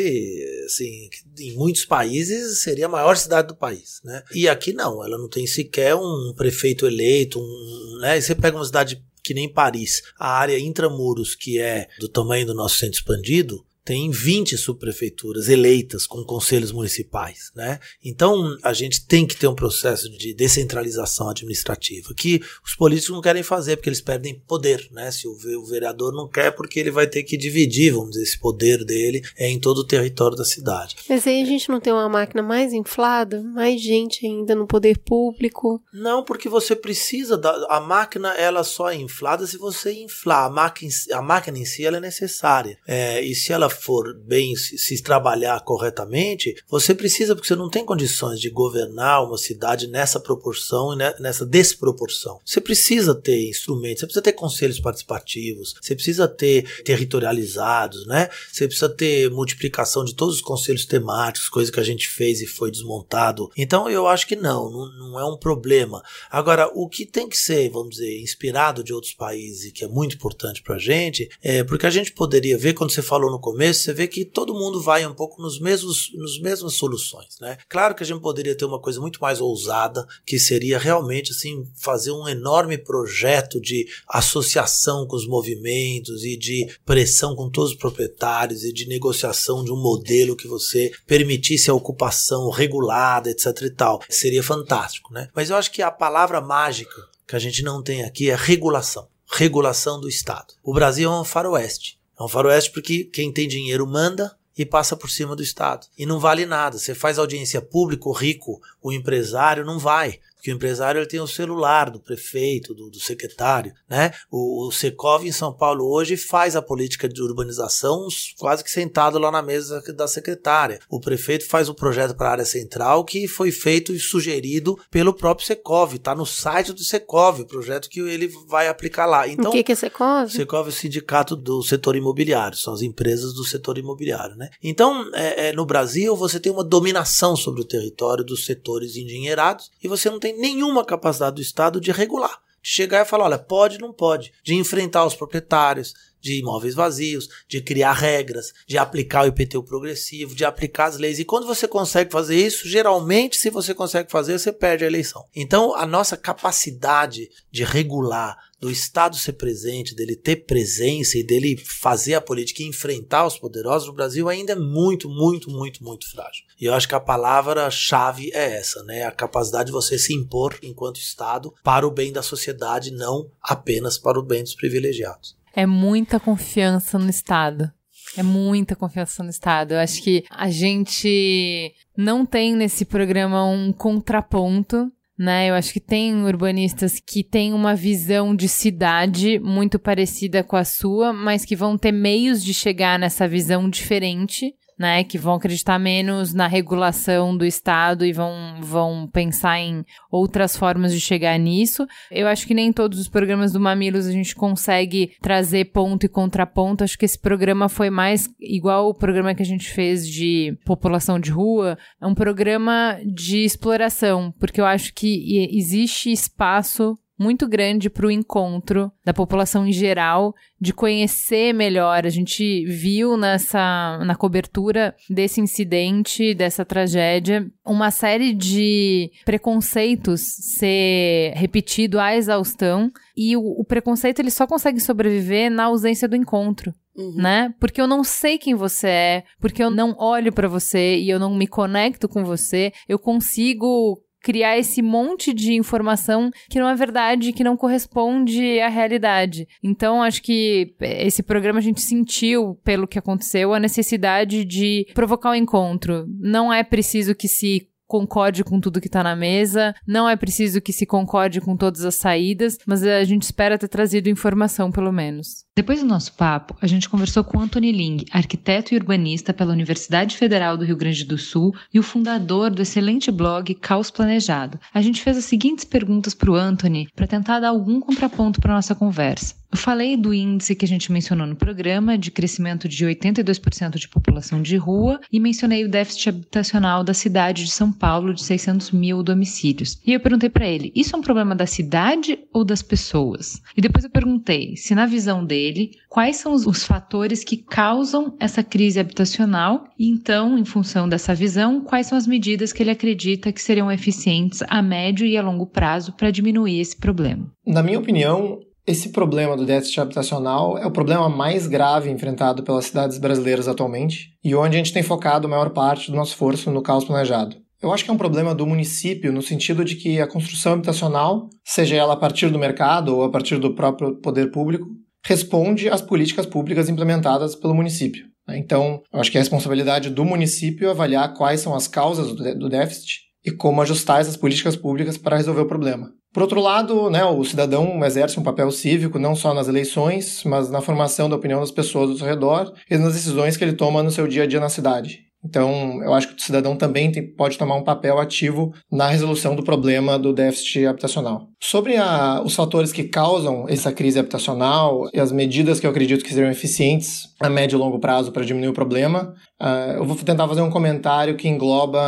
assim, que em muitos países seria a maior cidade do país, né? E aqui não, ela não tem sequer um prefeito eleito, um, né? E você pega uma cidade que nem Paris, a área intramuros, que é do tamanho do nosso centro expandido, tem 20 subprefeituras eleitas com conselhos municipais, né? Então a gente tem que ter um processo de descentralização administrativa que os políticos não querem fazer porque eles perdem poder, né? Se o vereador não quer porque ele vai ter que dividir, vamos dizer, esse poder dele é em todo o território da cidade. Mas aí a gente não tem uma máquina mais inflada, mais gente ainda no poder público? Não, porque você precisa da a máquina ela só é inflada se você inflar a máquina, a máquina em si ela é necessária é, e se ela for bem se, se trabalhar corretamente, você precisa, porque você não tem condições de governar uma cidade nessa proporção e nessa desproporção. Você precisa ter instrumentos, você precisa ter conselhos participativos, você precisa ter territorializados, né? Você precisa ter multiplicação de todos os conselhos temáticos, coisa que a gente fez e foi desmontado. Então eu acho que não, não, não é um problema. Agora, o que tem que ser, vamos dizer, inspirado de outros países e que é muito importante pra gente, é porque a gente poderia ver, quando você falou no começo, você vê que todo mundo vai um pouco nos mesmos, nos mesmas soluções, né? Claro que a gente poderia ter uma coisa muito mais ousada, que seria realmente, assim, fazer um enorme projeto de associação com os movimentos e de pressão com todos os proprietários e de negociação de um modelo que você permitisse a ocupação regulada, etc e tal. Seria fantástico, né? Mas eu acho que a palavra mágica que a gente não tem aqui é regulação. Regulação do Estado. O Brasil é um faroeste. É um faroeste porque quem tem dinheiro manda e passa por cima do Estado. E não vale nada. Você faz audiência pública, o rico, o empresário não vai. Porque o empresário ele tem o celular do prefeito, do, do secretário, né? O, o, Secov em São Paulo hoje faz a política de urbanização quase que sentado lá na mesa da secretária. O prefeito faz um projeto para a área central que foi feito e sugerido pelo próprio Secov. Está no site do Secov, o projeto que ele vai aplicar lá. Então, o que, que é Secov? Secov é o sindicato do setor imobiliário, são as empresas do setor imobiliário, né? Então, é, é, no Brasil, você tem uma dominação sobre o território dos setores endinheirados e você não tem nenhuma capacidade do Estado de regular. De chegar e falar, olha, pode, não pode. De enfrentar os proprietários de imóveis vazios, de criar regras, de aplicar o IPTU progressivo, de aplicar as leis. E quando você consegue fazer isso, geralmente, se você consegue fazer, você perde a eleição. Então, a nossa capacidade de regular do Estado ser presente, dele ter presença e dele fazer a política e enfrentar os poderosos no Brasil ainda é muito, muito, muito, muito frágil. E eu acho que a palavra-chave é essa, né? A capacidade de você se impor enquanto Estado para o bem da sociedade, não apenas para o bem dos privilegiados. É muita confiança no Estado. É muita confiança no Estado. Eu acho que a gente não tem nesse programa um contraponto né? Eu acho que tem urbanistas que têm uma visão de cidade muito parecida com a sua, mas que vão ter meios de chegar nessa visão diferente né, que vão acreditar menos na regulação do Estado e vão, vão pensar em outras formas de chegar nisso. Eu acho que nem todos os programas do Mamilos a gente consegue trazer ponto e contraponto. Acho que esse programa foi mais igual o programa que a gente fez de população de rua, é um programa de exploração, porque eu acho que existe espaço muito grande para o encontro da população em geral, de conhecer melhor. A gente viu nessa na cobertura desse incidente, dessa tragédia, uma série de preconceitos ser repetido à exaustão e o, o preconceito ele só consegue sobreviver na ausência do encontro. Uhum. Né? Porque eu não sei quem você é, porque eu não olho para você e eu não me conecto com você, eu consigo criar esse monte de informação que não é verdade, que não corresponde à realidade. Então, acho que esse programa a gente sentiu, pelo que aconteceu, a necessidade de provocar o um encontro. Não é preciso que se concorde com tudo que está na mesa, não é preciso que se concorde com todas as saídas, mas a gente espera ter trazido informação, pelo menos. Depois do nosso papo, a gente conversou com Anthony Ling, arquiteto e urbanista pela Universidade Federal do Rio Grande do Sul e o fundador do excelente blog Caos Planejado. A gente fez as seguintes perguntas para o Anthony para tentar dar algum contraponto para nossa conversa. Eu falei do índice que a gente mencionou no programa, de crescimento de 82% de população de rua, e mencionei o déficit habitacional da cidade de São Paulo, de 600 mil domicílios. E eu perguntei para ele: isso é um problema da cidade ou das pessoas? E depois eu perguntei se, na visão dele, quais são os, os fatores que causam essa crise habitacional, e então, em função dessa visão, quais são as medidas que ele acredita que seriam eficientes a médio e a longo prazo para diminuir esse problema. Na minha opinião, esse problema do déficit habitacional é o problema mais grave enfrentado pelas cidades brasileiras atualmente e onde a gente tem focado a maior parte do nosso esforço no caos planejado. Eu acho que é um problema do município no sentido de que a construção habitacional, seja ela a partir do mercado ou a partir do próprio poder público, responde às políticas públicas implementadas pelo município. Então, eu acho que é a responsabilidade do município avaliar quais são as causas do déficit e como ajustar essas políticas públicas para resolver o problema. Por outro lado, né, o cidadão exerce um papel cívico não só nas eleições, mas na formação da opinião das pessoas ao seu redor e nas decisões que ele toma no seu dia a dia na cidade. Então, eu acho que o cidadão também tem, pode tomar um papel ativo na resolução do problema do déficit habitacional. Sobre a, os fatores que causam essa crise habitacional e as medidas que eu acredito que seriam eficientes a médio e longo prazo para diminuir o problema, uh, eu vou tentar fazer um comentário que engloba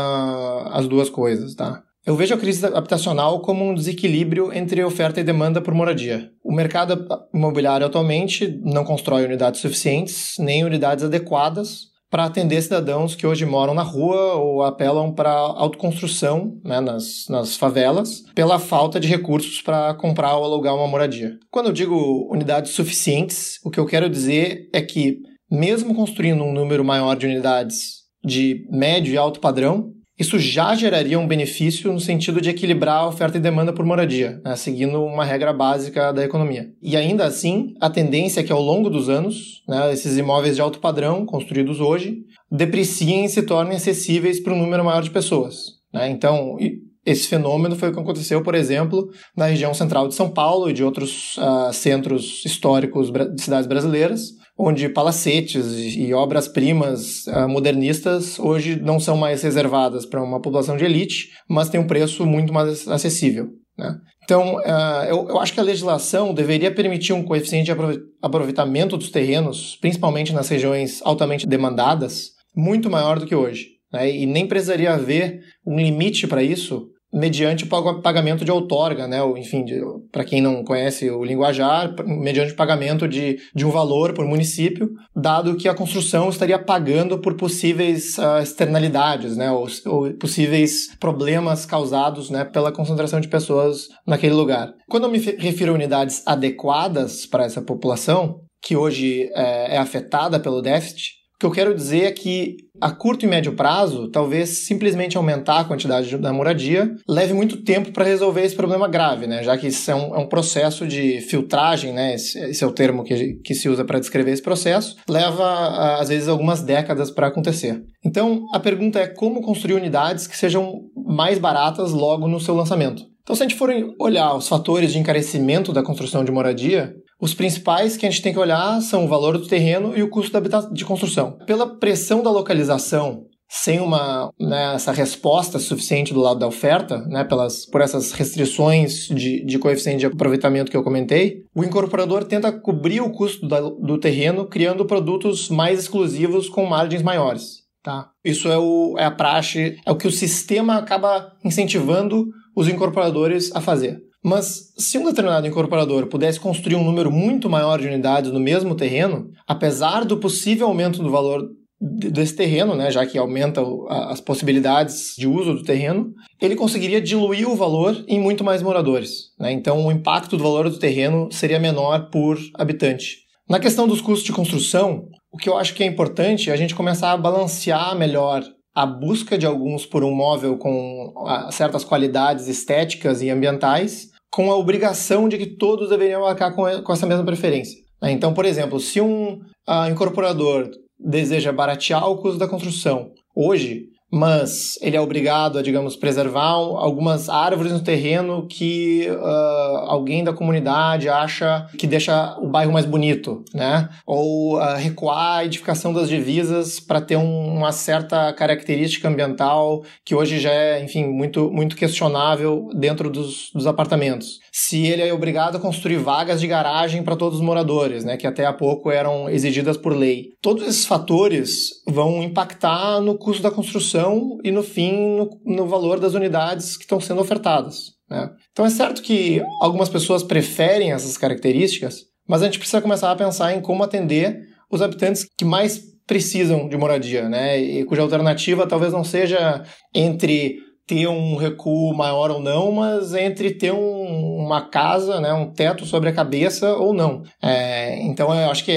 as duas coisas, tá? Eu vejo a crise habitacional como um desequilíbrio entre oferta e demanda por moradia. O mercado imobiliário atualmente não constrói unidades suficientes, nem unidades adequadas para atender cidadãos que hoje moram na rua ou apelam para autoconstrução né, nas, nas favelas pela falta de recursos para comprar ou alugar uma moradia. Quando eu digo unidades suficientes, o que eu quero dizer é que, mesmo construindo um número maior de unidades de médio e alto padrão, isso já geraria um benefício no sentido de equilibrar a oferta e demanda por moradia, né, seguindo uma regra básica da economia. E ainda assim, a tendência é que ao longo dos anos, né, esses imóveis de alto padrão, construídos hoje, depreciem e se tornem acessíveis para um número maior de pessoas. Né? Então, esse fenômeno foi o que aconteceu, por exemplo, na região central de São Paulo e de outros uh, centros históricos de cidades brasileiras, onde palacetes e obras-primas uh, modernistas hoje não são mais reservadas para uma população de elite, mas têm um preço muito mais acessível. Né? Então, eu, eu, acho que a legislação deveria permitir um coeficiente de aproveitamento dos terrenos, principalmente nas regiões altamente demandadas, muito maior do que hoje. Né? E nem precisaria haver um limite para isso mediante o pagamento de outorga, né? Enfim, para quem não conhece o linguajar, mediante o pagamento de, de um valor por município, dado que a construção estaria pagando por possíveis uh, externalidades, né? Ou, ou, possíveis problemas causados né, pela concentração de pessoas naquele lugar. Quando eu me refiro a unidades adequadas para essa população, que hoje é, é afetada pelo déficit, o que eu quero dizer é que a curto e médio prazo, talvez simplesmente aumentar a quantidade da moradia leve muito tempo para resolver esse problema grave, né? Já que isso é um, é um processo de filtragem, né? Esse, esse, é o termo que, que se usa para descrever esse processo, leva às vezes algumas décadas para acontecer. Então, a pergunta é como construir unidades que sejam mais baratas logo no seu lançamento. Então, se a gente for olhar os fatores de encarecimento da construção de moradia, os principais que a gente tem que olhar são o valor do terreno e o custo de construção. Pela pressão da localização, sem uma né, essa resposta suficiente do lado da oferta, né, pelas, por essas restrições de, de coeficiente de aproveitamento que eu comentei, o incorporador tenta cobrir o custo da, do terreno criando produtos mais exclusivos com margens maiores. Tá? Isso é, o, é a praxe, é o que o sistema acaba incentivando os incorporadores a fazer. Mas se um determinado incorporador pudesse construir um número muito maior de unidades no mesmo terreno, apesar do possível aumento do valor desse terreno, né, já que aumenta as possibilidades de uso do terreno, ele conseguiria diluir o valor em muito mais moradores. Né? Então, o impacto do valor do terreno seria menor por habitante. Na questão dos custos de construção, o que eu acho que é importante é a gente começar a balancear melhor a busca de alguns por um móvel com certas qualidades estéticas e ambientais com a obrigação de que todos deveriam marcar com, com essa mesma preferência. Né? Então, por exemplo, se um uh, incorporador deseja baratear o custo da construção hoje, mas ele é obrigado a, digamos, preservar algumas árvores no terreno que uh, alguém da comunidade acha que deixa o bairro mais bonito, né? Ou uh, recuar a edificação das divisas para ter um, uma certa característica ambiental que hoje já é, enfim, muito, muito questionável dentro dos, dos apartamentos. Se ele é obrigado a construir vagas de garagem para todos os moradores, né? Que até há pouco eram exigidas por lei. Todos esses fatores vão impactar no custo da construção produção e, no fim, no, no valor das unidades que estão sendo ofertadas. Né? Então, é certo que algumas pessoas preferem essas características, mas a gente precisa começar a pensar em como atender os habitantes que mais precisam de moradia, né? E cuja alternativa talvez não seja entre ter um recuo maior ou não, mas entre ter um, uma casa, né, um teto sobre a cabeça ou não. É, então eu acho que é,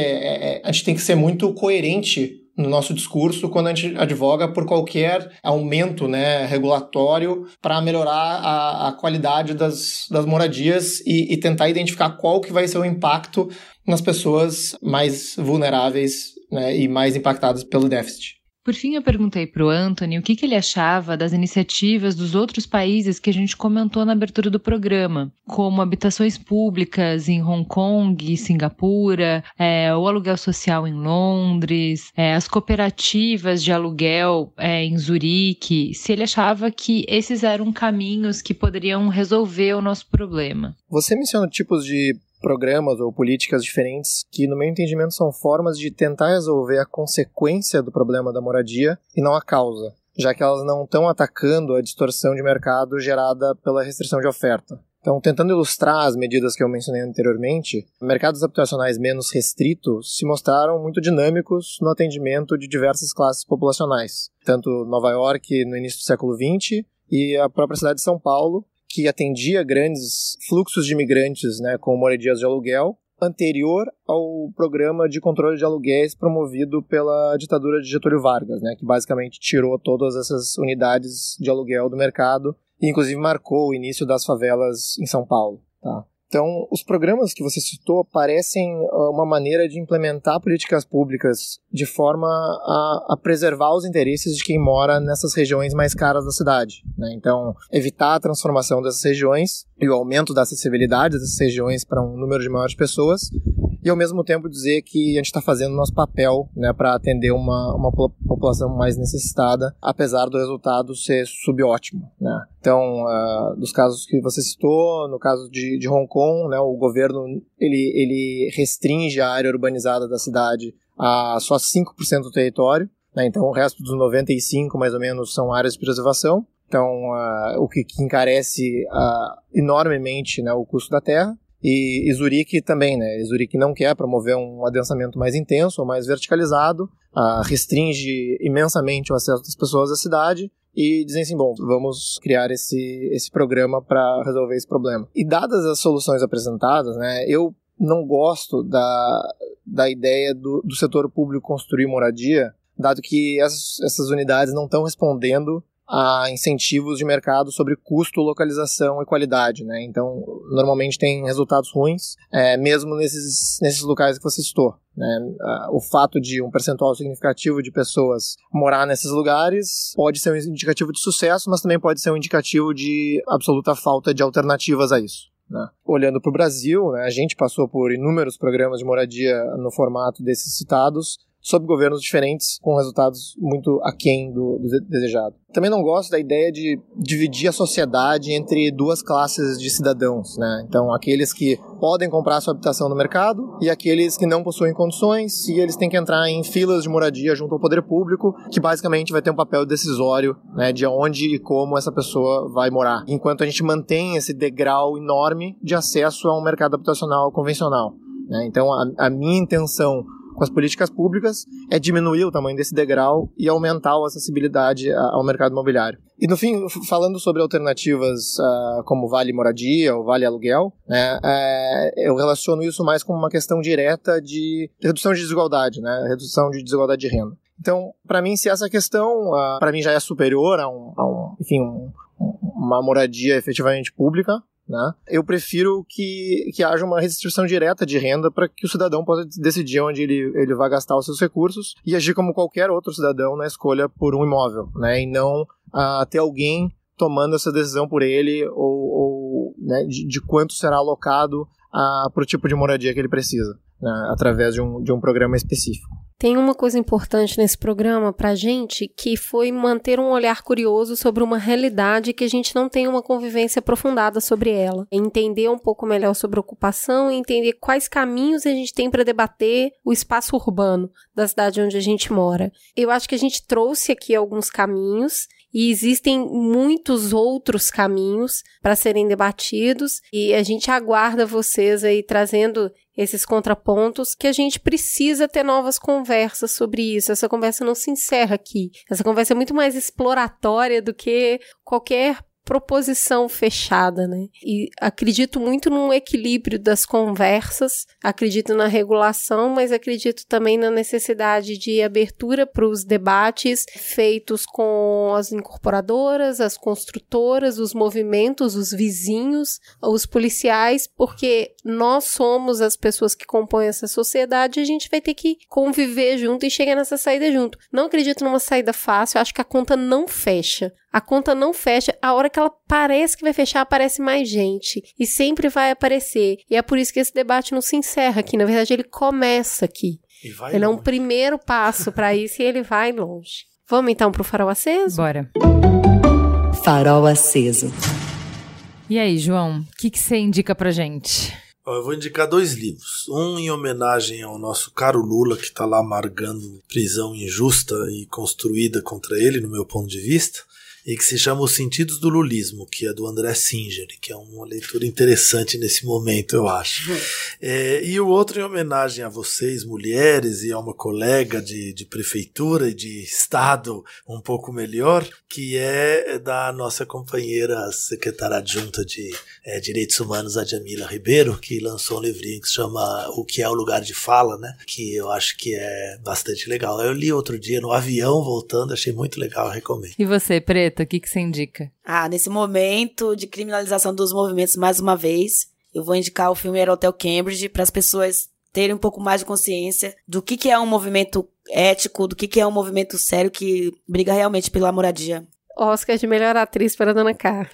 é, a gente tem que ser muito coerente no nosso discurso quando a gente advoga por qualquer aumento né, regulatório para melhorar a, a, qualidade das, das moradias e, e, tentar identificar qual que vai ser o impacto nas pessoas mais vulneráveis né, e mais impactadas pelo déficit. Por fim, eu perguntei para o Anthony o que, que, ele achava das iniciativas dos outros países que a gente comentou na abertura do programa, como habitações públicas em Hong Kong, Singapura, é, o aluguel social em Londres, é, as cooperativas de aluguel é, em Zurique, se ele achava que esses eram caminhos que poderiam resolver o nosso problema. Você menciona tipos de programas ou políticas diferentes que, no meu entendimento, são formas de tentar resolver a consequência do problema da moradia e não a causa, já que elas não estão atacando a distorção de mercado gerada pela restrição de oferta. Então, tentando ilustrar as medidas que eu mencionei anteriormente, mercados habitacionais menos restritos se mostraram muito dinâmicos no atendimento de diversas classes populacionais, tanto Nova York no início do século XX e a própria cidade de São Paulo, que atendia grandes fluxos de imigrantes né, com moradias de aluguel, anterior ao programa de controle de aluguéis promovido pela ditadura de Getúlio Vargas, né, que basicamente tirou todas essas unidades de aluguel do mercado e inclusive marcou o início das favelas em São Paulo. Tá? Então, os programas que você citou parecem ah, uma maneira de implementar políticas públicas de forma a, a, preservar os interesses de quem mora nessas regiões mais caras da cidade. Né? Então, evitar a transformação dessas regiões e o aumento da acessibilidade dessas regiões para um número de maiores pessoas e ao mesmo tempo dizer que a gente está fazendo o nosso papel né, para atender uma, uma população mais necessitada, apesar do resultado ser subótimo. Né? Então, uh, dos casos que você citou, no caso de, de Hong Kong, né, o governo ele, ele restringe a área urbanizada da cidade a só 5% do território, né, então o resto dos 95% mais ou menos são áreas de preservação. Então, uh, o que, que encarece uh, enormemente né, o custo da terra. E, e Zurique também, né? Zurique não quer promover um adensamento mais intenso ou mais verticalizado, uh, restringe imensamente o acesso das pessoas à cidade e dizem assim, bom, vamos criar esse, esse programa para resolver esse problema. E dadas as soluções apresentadas, né, eu não gosto da, da ideia do, do setor público construir moradia, dado que essas, essas unidades não estão respondendo a incentivos de mercado sobre custo, localização e qualidade, né? Então, normalmente tem resultados ruins, é, mesmo nesses, nesses locais que você citou. Né? O fato de um percentual significativo de pessoas morar nesses lugares pode ser um indicativo de sucesso, mas também pode ser um indicativo de absoluta falta de alternativas a isso. Né? Olhando para o Brasil, né, a gente passou por inúmeros programas de moradia no formato desses citados, sob governos diferentes, com resultados muito aquém do, do desejado. Também não gosto da ideia de dividir a sociedade entre duas classes de cidadãos, né? Então, aqueles que podem comprar sua habitação no mercado e aqueles que não possuem condições e eles têm que entrar em filas de moradia junto ao poder público, que basicamente vai ter um papel decisório, né, de onde e como essa pessoa vai morar. Enquanto a gente mantém esse degrau enorme de acesso a um mercado habitacional convencional. Né? Então, a, a minha intenção com as políticas públicas é diminuir o tamanho desse degrau e aumentar a acessibilidade ao mercado imobiliário. E no fim, falando sobre alternativas uh, como Vale Moradia ou Vale Aluguel, né, uh, eu relaciono isso mais com uma questão direta de redução de desigualdade, né, redução de desigualdade de renda. Então, para mim, se essa questão, uh, para mim, já é superior a um, a um enfim, um, uma moradia efetivamente pública, né? Eu prefiro que, que haja uma restrição direta de renda para que o cidadão possa decidir onde ele, ele vai gastar os seus recursos e agir como qualquer outro cidadão na escolha por um imóvel, né? e não uh, ter alguém tomando essa decisão por ele ou, ou né, de, de, quanto será alocado uh, para o tipo de moradia que ele precisa, né? através de um, de um programa específico. Tem uma coisa importante nesse programa pra gente que foi manter um olhar curioso sobre uma realidade que a gente não tem uma convivência aprofundada sobre ela. Entender um pouco melhor sobre ocupação e entender quais caminhos a gente tem para debater o espaço urbano da cidade onde a gente mora. Eu acho que a gente trouxe aqui alguns caminhos e existem muitos outros caminhos para serem debatidos e a gente aguarda vocês aí trazendo esses contrapontos que a gente precisa ter novas conversas sobre isso. Essa conversa não se encerra aqui. Essa conversa é muito mais exploratória do que qualquer proposição fechada, né? E acredito muito num equilíbrio das conversas, acredito na regulação, mas acredito também na necessidade de abertura para os debates feitos com as incorporadoras, as construtoras, os movimentos, os vizinhos, os policiais, porque nós somos as pessoas que compõem essa sociedade e a gente vai ter que conviver junto e chegar nessa saída junto. Não acredito numa saída fácil, acho que a conta não fecha. A conta não fecha, a hora que ela parece que vai fechar, aparece mais gente. E sempre vai aparecer. E é por isso que esse debate não se encerra aqui. Na verdade, ele começa aqui. ele é um primeiro passo para isso e ele vai longe. Vamos então pro farol aceso? Bora. Farol aceso. E aí, João, o que você indica pra gente? Eu vou indicar dois livros. Um em homenagem ao nosso caro Lula, que está lá amargando prisão injusta e construída contra ele, no meu ponto de vista e que se chama Os Sentidos do Lulismo, que é do André Singer, que é uma leitura interessante nesse momento, eu acho. É, e o outro em homenagem a vocês, mulheres, e a uma colega de, de prefeitura e de estado um pouco melhor, que é da nossa companheira secretária adjunta de é, Direitos Humanos, a Jamila Ribeiro, que lançou um livrinho que se chama O que é o Lugar de Fala, né? Que eu acho que é bastante legal. Eu li outro dia no avião voltando, achei muito legal, recomendo. E você, Preta, o que, que você indica? Ah, nesse momento de criminalização dos movimentos, mais uma vez, eu vou indicar o filme Hotel Cambridge para as pessoas terem um pouco mais de consciência do que, que é um movimento ético, do que, que é um movimento sério que briga realmente pela moradia. Oscar de melhor atriz para a Dona Carmen.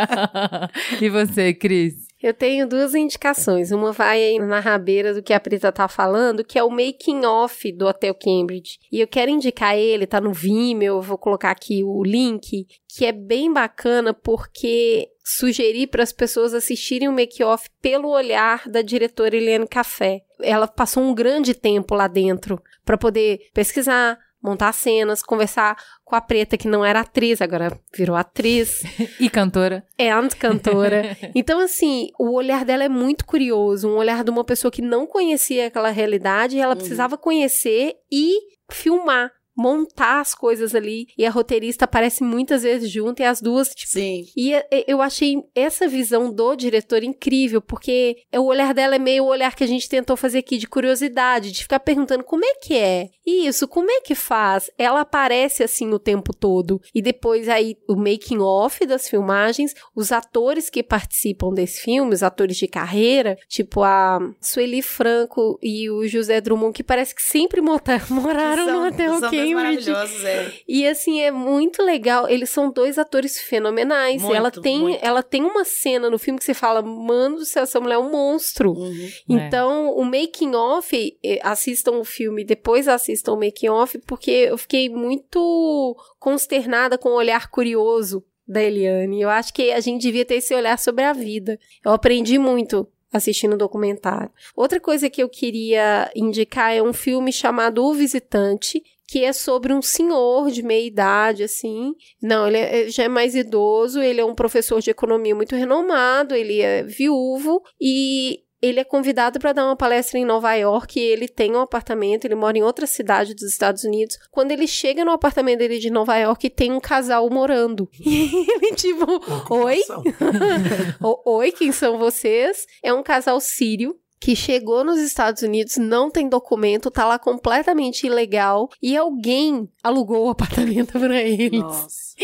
e você, Cris? Eu tenho duas indicações. Uma vai aí na rabeira do que a Prita tá falando, que é o making off do Hotel Cambridge. E eu quero indicar ele, tá no Vimeo, eu vou colocar aqui o link, que é bem bacana porque sugerir para as pessoas assistirem o make-off pelo olhar da diretora Helene Café. Ela passou um grande tempo lá dentro para poder pesquisar, montar cenas, conversar com a Preta, que não era atriz, agora virou atriz. e cantora. And cantora. então, assim, o olhar dela é muito curioso, um olhar de uma pessoa que não conhecia aquela realidade, e ela uhum. precisava conhecer e filmar montar as coisas ali e a roteirista aparece muitas vezes junto e as duas tipo, Sim. E é, é, eu achei essa visão do diretor incrível, porque é, o olhar dela é meio o olhar que a gente tentou fazer aqui de curiosidade, de ficar perguntando como é que é? Isso, como é que faz? Ela aparece assim o tempo todo e depois aí o making off das filmagens, os atores que participam desse filme, os atores de carreira, tipo a Sueli Franco e o José Drummond que parece que sempre moraram são, no hotel que maravilhosos, é. E assim, é muito legal. Eles são dois atores fenomenais. Muito, ela tem muito. ela tem uma cena no filme que você fala, mano do céu, essa mulher é um monstro. Uhum. Então, é. o making off, assistam o filme, depois assistam o making off, porque eu fiquei muito consternada com o olhar curioso da Eliane. Eu acho que a gente devia ter esse olhar sobre a vida. Eu aprendi muito assistindo o documentário. Outra coisa que eu queria indicar é um filme chamado O Visitante, que é sobre um senhor de meia idade, assim. Não, ele é, já é mais idoso, ele é um professor de economia muito renomado, ele é viúvo e ele é convidado para dar uma palestra em Nova York ele tem um apartamento, ele mora em outra cidade dos Estados Unidos. Quando ele chega no apartamento dele de Nova York, tem um casal morando. E ele, tipo, oi? oi, quem são vocês? É um casal sírio que chegou nos Estados Unidos, não tem documento, tá lá completamente ilegal e alguém alugou o apartamento para eles. Nossa.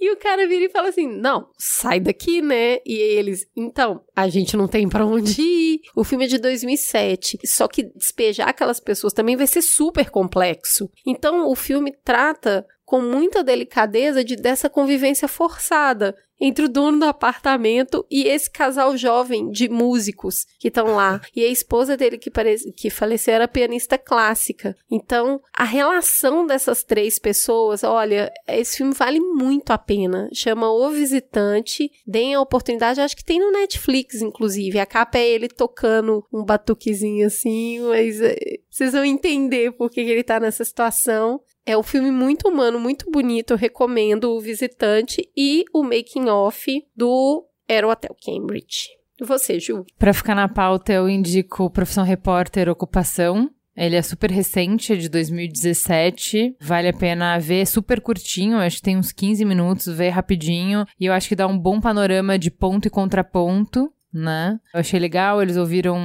E o cara vira e fala assim: "Não, sai daqui, né?" E eles: "Então, a gente não tem para onde ir". O filme é de 2007, só que despejar aquelas pessoas também vai ser super complexo. Então, o filme trata com muita delicadeza de dessa convivência forçada entre o dono do apartamento e esse casal jovem de músicos que estão lá. E a esposa dele, que, parece, que faleceu, era pianista clássica. Então, a relação dessas três pessoas, olha, esse filme vale muito a pena. Chama O Visitante. Deem a oportunidade, acho que tem no Netflix, inclusive. A capa é ele tocando um batuquezinho assim, mas é, vocês vão entender por que ele tá nessa situação. É um filme muito humano, muito bonito. Eu recomendo O Visitante e o Making Off do Aero Hotel Cambridge. E você, Ju? Para ficar na pauta, eu indico Profissão Repórter Ocupação, Ele é super recente, é de 2017. Vale a pena ver, é super curtinho, acho que tem uns 15 minutos, ver rapidinho. E eu acho que dá um bom panorama de ponto e contraponto né? Eu achei legal, eles ouviram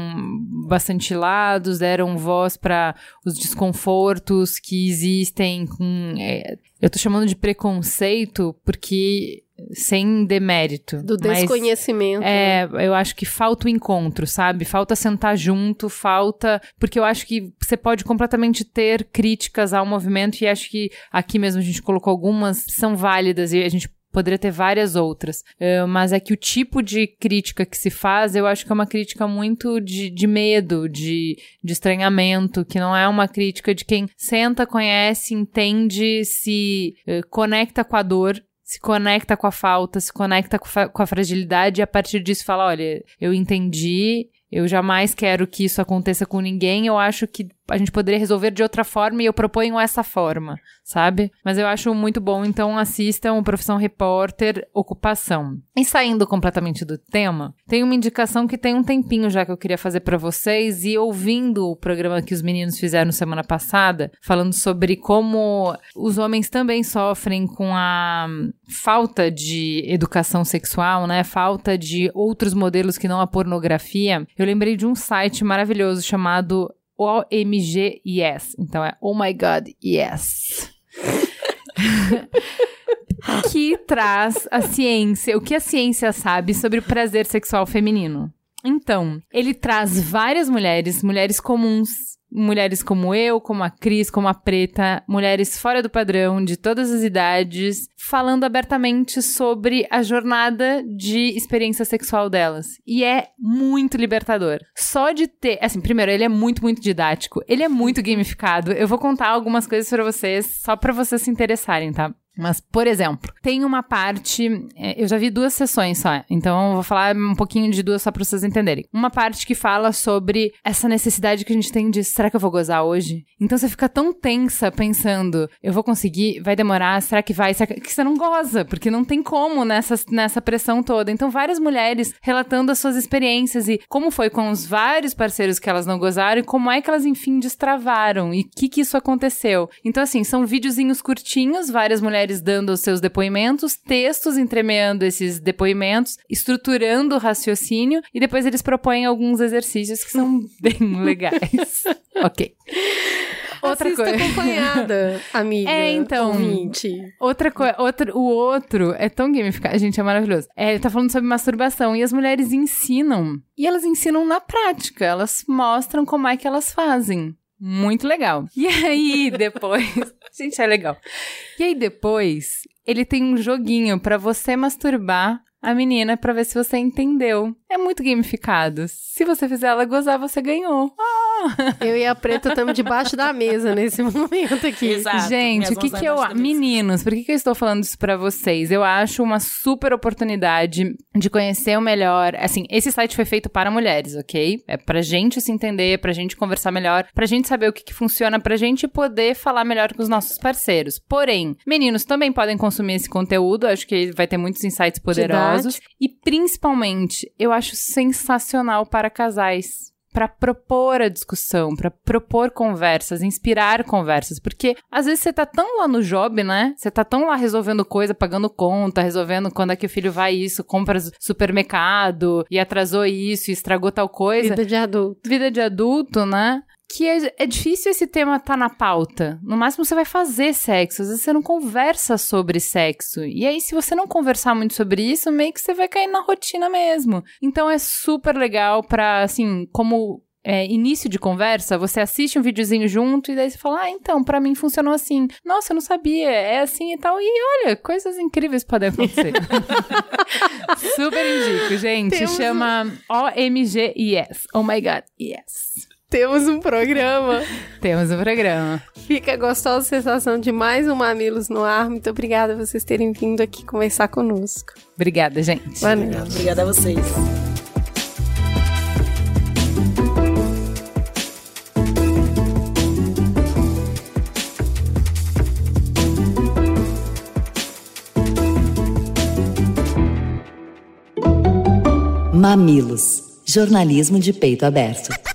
bastante lados, deram voz para os desconfortos que existem com. É, eu tô chamando de preconceito porque sem demérito. Do desconhecimento. Mas, é, eu acho que falta o encontro, sabe? Falta sentar junto, falta. Porque eu acho que você pode completamente ter críticas ao movimento, e acho que aqui mesmo a gente colocou algumas, são válidas, e a gente poderia ter várias outras. Uh, mas é que o tipo de crítica que se faz, eu acho que é uma crítica muito de, de medo, de, de estranhamento, que não é uma crítica de quem senta, conhece, entende, se uh, conecta com a dor se conecta com a falta, se conecta com, com, a fragilidade e a partir disso fala: olha, eu entendi, eu jamais quero que isso aconteça com ninguém, eu acho que a gente poderia resolver de outra forma e eu proponho essa forma, sabe? Mas eu acho muito bom, então assistam Profissão Repórter Ocupação. E saindo completamente do tema, tem uma indicação que tem um tempinho já que eu queria fazer para vocês e ouvindo o programa que os meninos fizeram semana passada, falando sobre como os homens também sofrem com a falta de educação sexual, né? Falta de outros modelos que não a pornografia. Eu lembrei de um site maravilhoso chamado OMG Yes. Então é Oh My God Yes. que traz a ciência, o que a ciência sabe sobre o prazer sexual feminino. Então, ele traz várias mulheres, mulheres comuns, mulheres como eu, como a Cris, como a Preta, mulheres fora do padrão, de todas as idades, falando abertamente sobre a jornada de experiência sexual delas. E é muito libertador. Só de ter, assim, primeiro, ele é muito, muito didático, ele é muito gamificado. Eu vou contar algumas coisas para vocês, só para vocês se interessarem, tá? Mas, por exemplo, tem uma parte. É, eu já vi duas sessões só, então eu vou falar um pouquinho de duas só pra vocês entenderem. Uma parte que fala sobre essa necessidade que a gente tem de será que eu vou gozar hoje? Então você fica tão tensa pensando, eu vou conseguir, vai demorar, será que vai? Será que você não goza? Porque não tem como nessa, nessa pressão toda. Então, várias mulheres relatando as suas experiências e como foi com os vários parceiros que elas não gozaram e como é que elas, enfim, destravaram e o que, que isso aconteceu. Então, assim, são videozinhos curtinhos, várias mulheres mulheres dando os seus depoimentos, textos entremeando esses depoimentos, estruturando o raciocínio e depois eles propõem alguns exercícios que são bem legais. ok. Outra Assista coisa. acompanhada, amiga. É, então. Ouvinte. Outra coisa, outro, o outro é tão gamificado, gente, é maravilhoso. É, ele tá falando sobre masturbação e as mulheres ensinam. E elas ensinam na prática, elas mostram como é que elas fazem. Muito legal. E aí, depois. Gente, é legal. E aí, depois, ele tem um joguinho para você masturbar a menina para ver se você entendeu. É muito gamificado. Se você fizer ela gozar, você ganhou. Ah! Eu e a Preta estamos debaixo da mesa nesse momento aqui. Exato. Gente, o que que eu... Meninos, por que que eu estou falando isso para vocês? Eu acho uma super oportunidade de conhecer o melhor. Assim, esse site foi feito para mulheres, ok? É pra gente se entender, pra gente conversar melhor, pra gente saber o que que funciona, pra gente poder falar melhor com os nossos parceiros. Porém, meninos também podem consumir esse conteúdo. Acho que vai ter muitos insights poderosos casos. E principalmente, eu acho sensacional para casais para propor a discussão, para propor conversas, inspirar conversas, porque às vezes você tá tão lá no job, né? Você tá tão lá resolvendo coisa, pagando conta, resolvendo quando é que o filho vai isso, compra supermercado e atrasou isso, e estragou tal coisa. Vida de adulto. Vida de adulto, né? Que é, é, difícil esse tema estar tá na pauta. No máximo você vai fazer sexo, às vezes você não conversa sobre sexo. E aí, se você não conversar muito sobre isso, meio que você vai cair na rotina mesmo. Então é super legal pra, assim, como é, início de conversa, você assiste um videozinho junto e daí você fala, ah, então, para mim funcionou assim. Nossa, eu não sabia, é assim e tal. E olha, coisas incríveis podem acontecer. Super indico, gente. Temos... Chama OMG Yes. Oh my God, yes. Temos um programa. Temos um programa. Fica a gostosa sensação de mais um Mamilos no ar. Muito obrigada a vocês terem vindo aqui conversar conosco. Obrigada, gente. Boa noite. Obrigada a vocês. Mamilos. Jornalismo de peito aberto.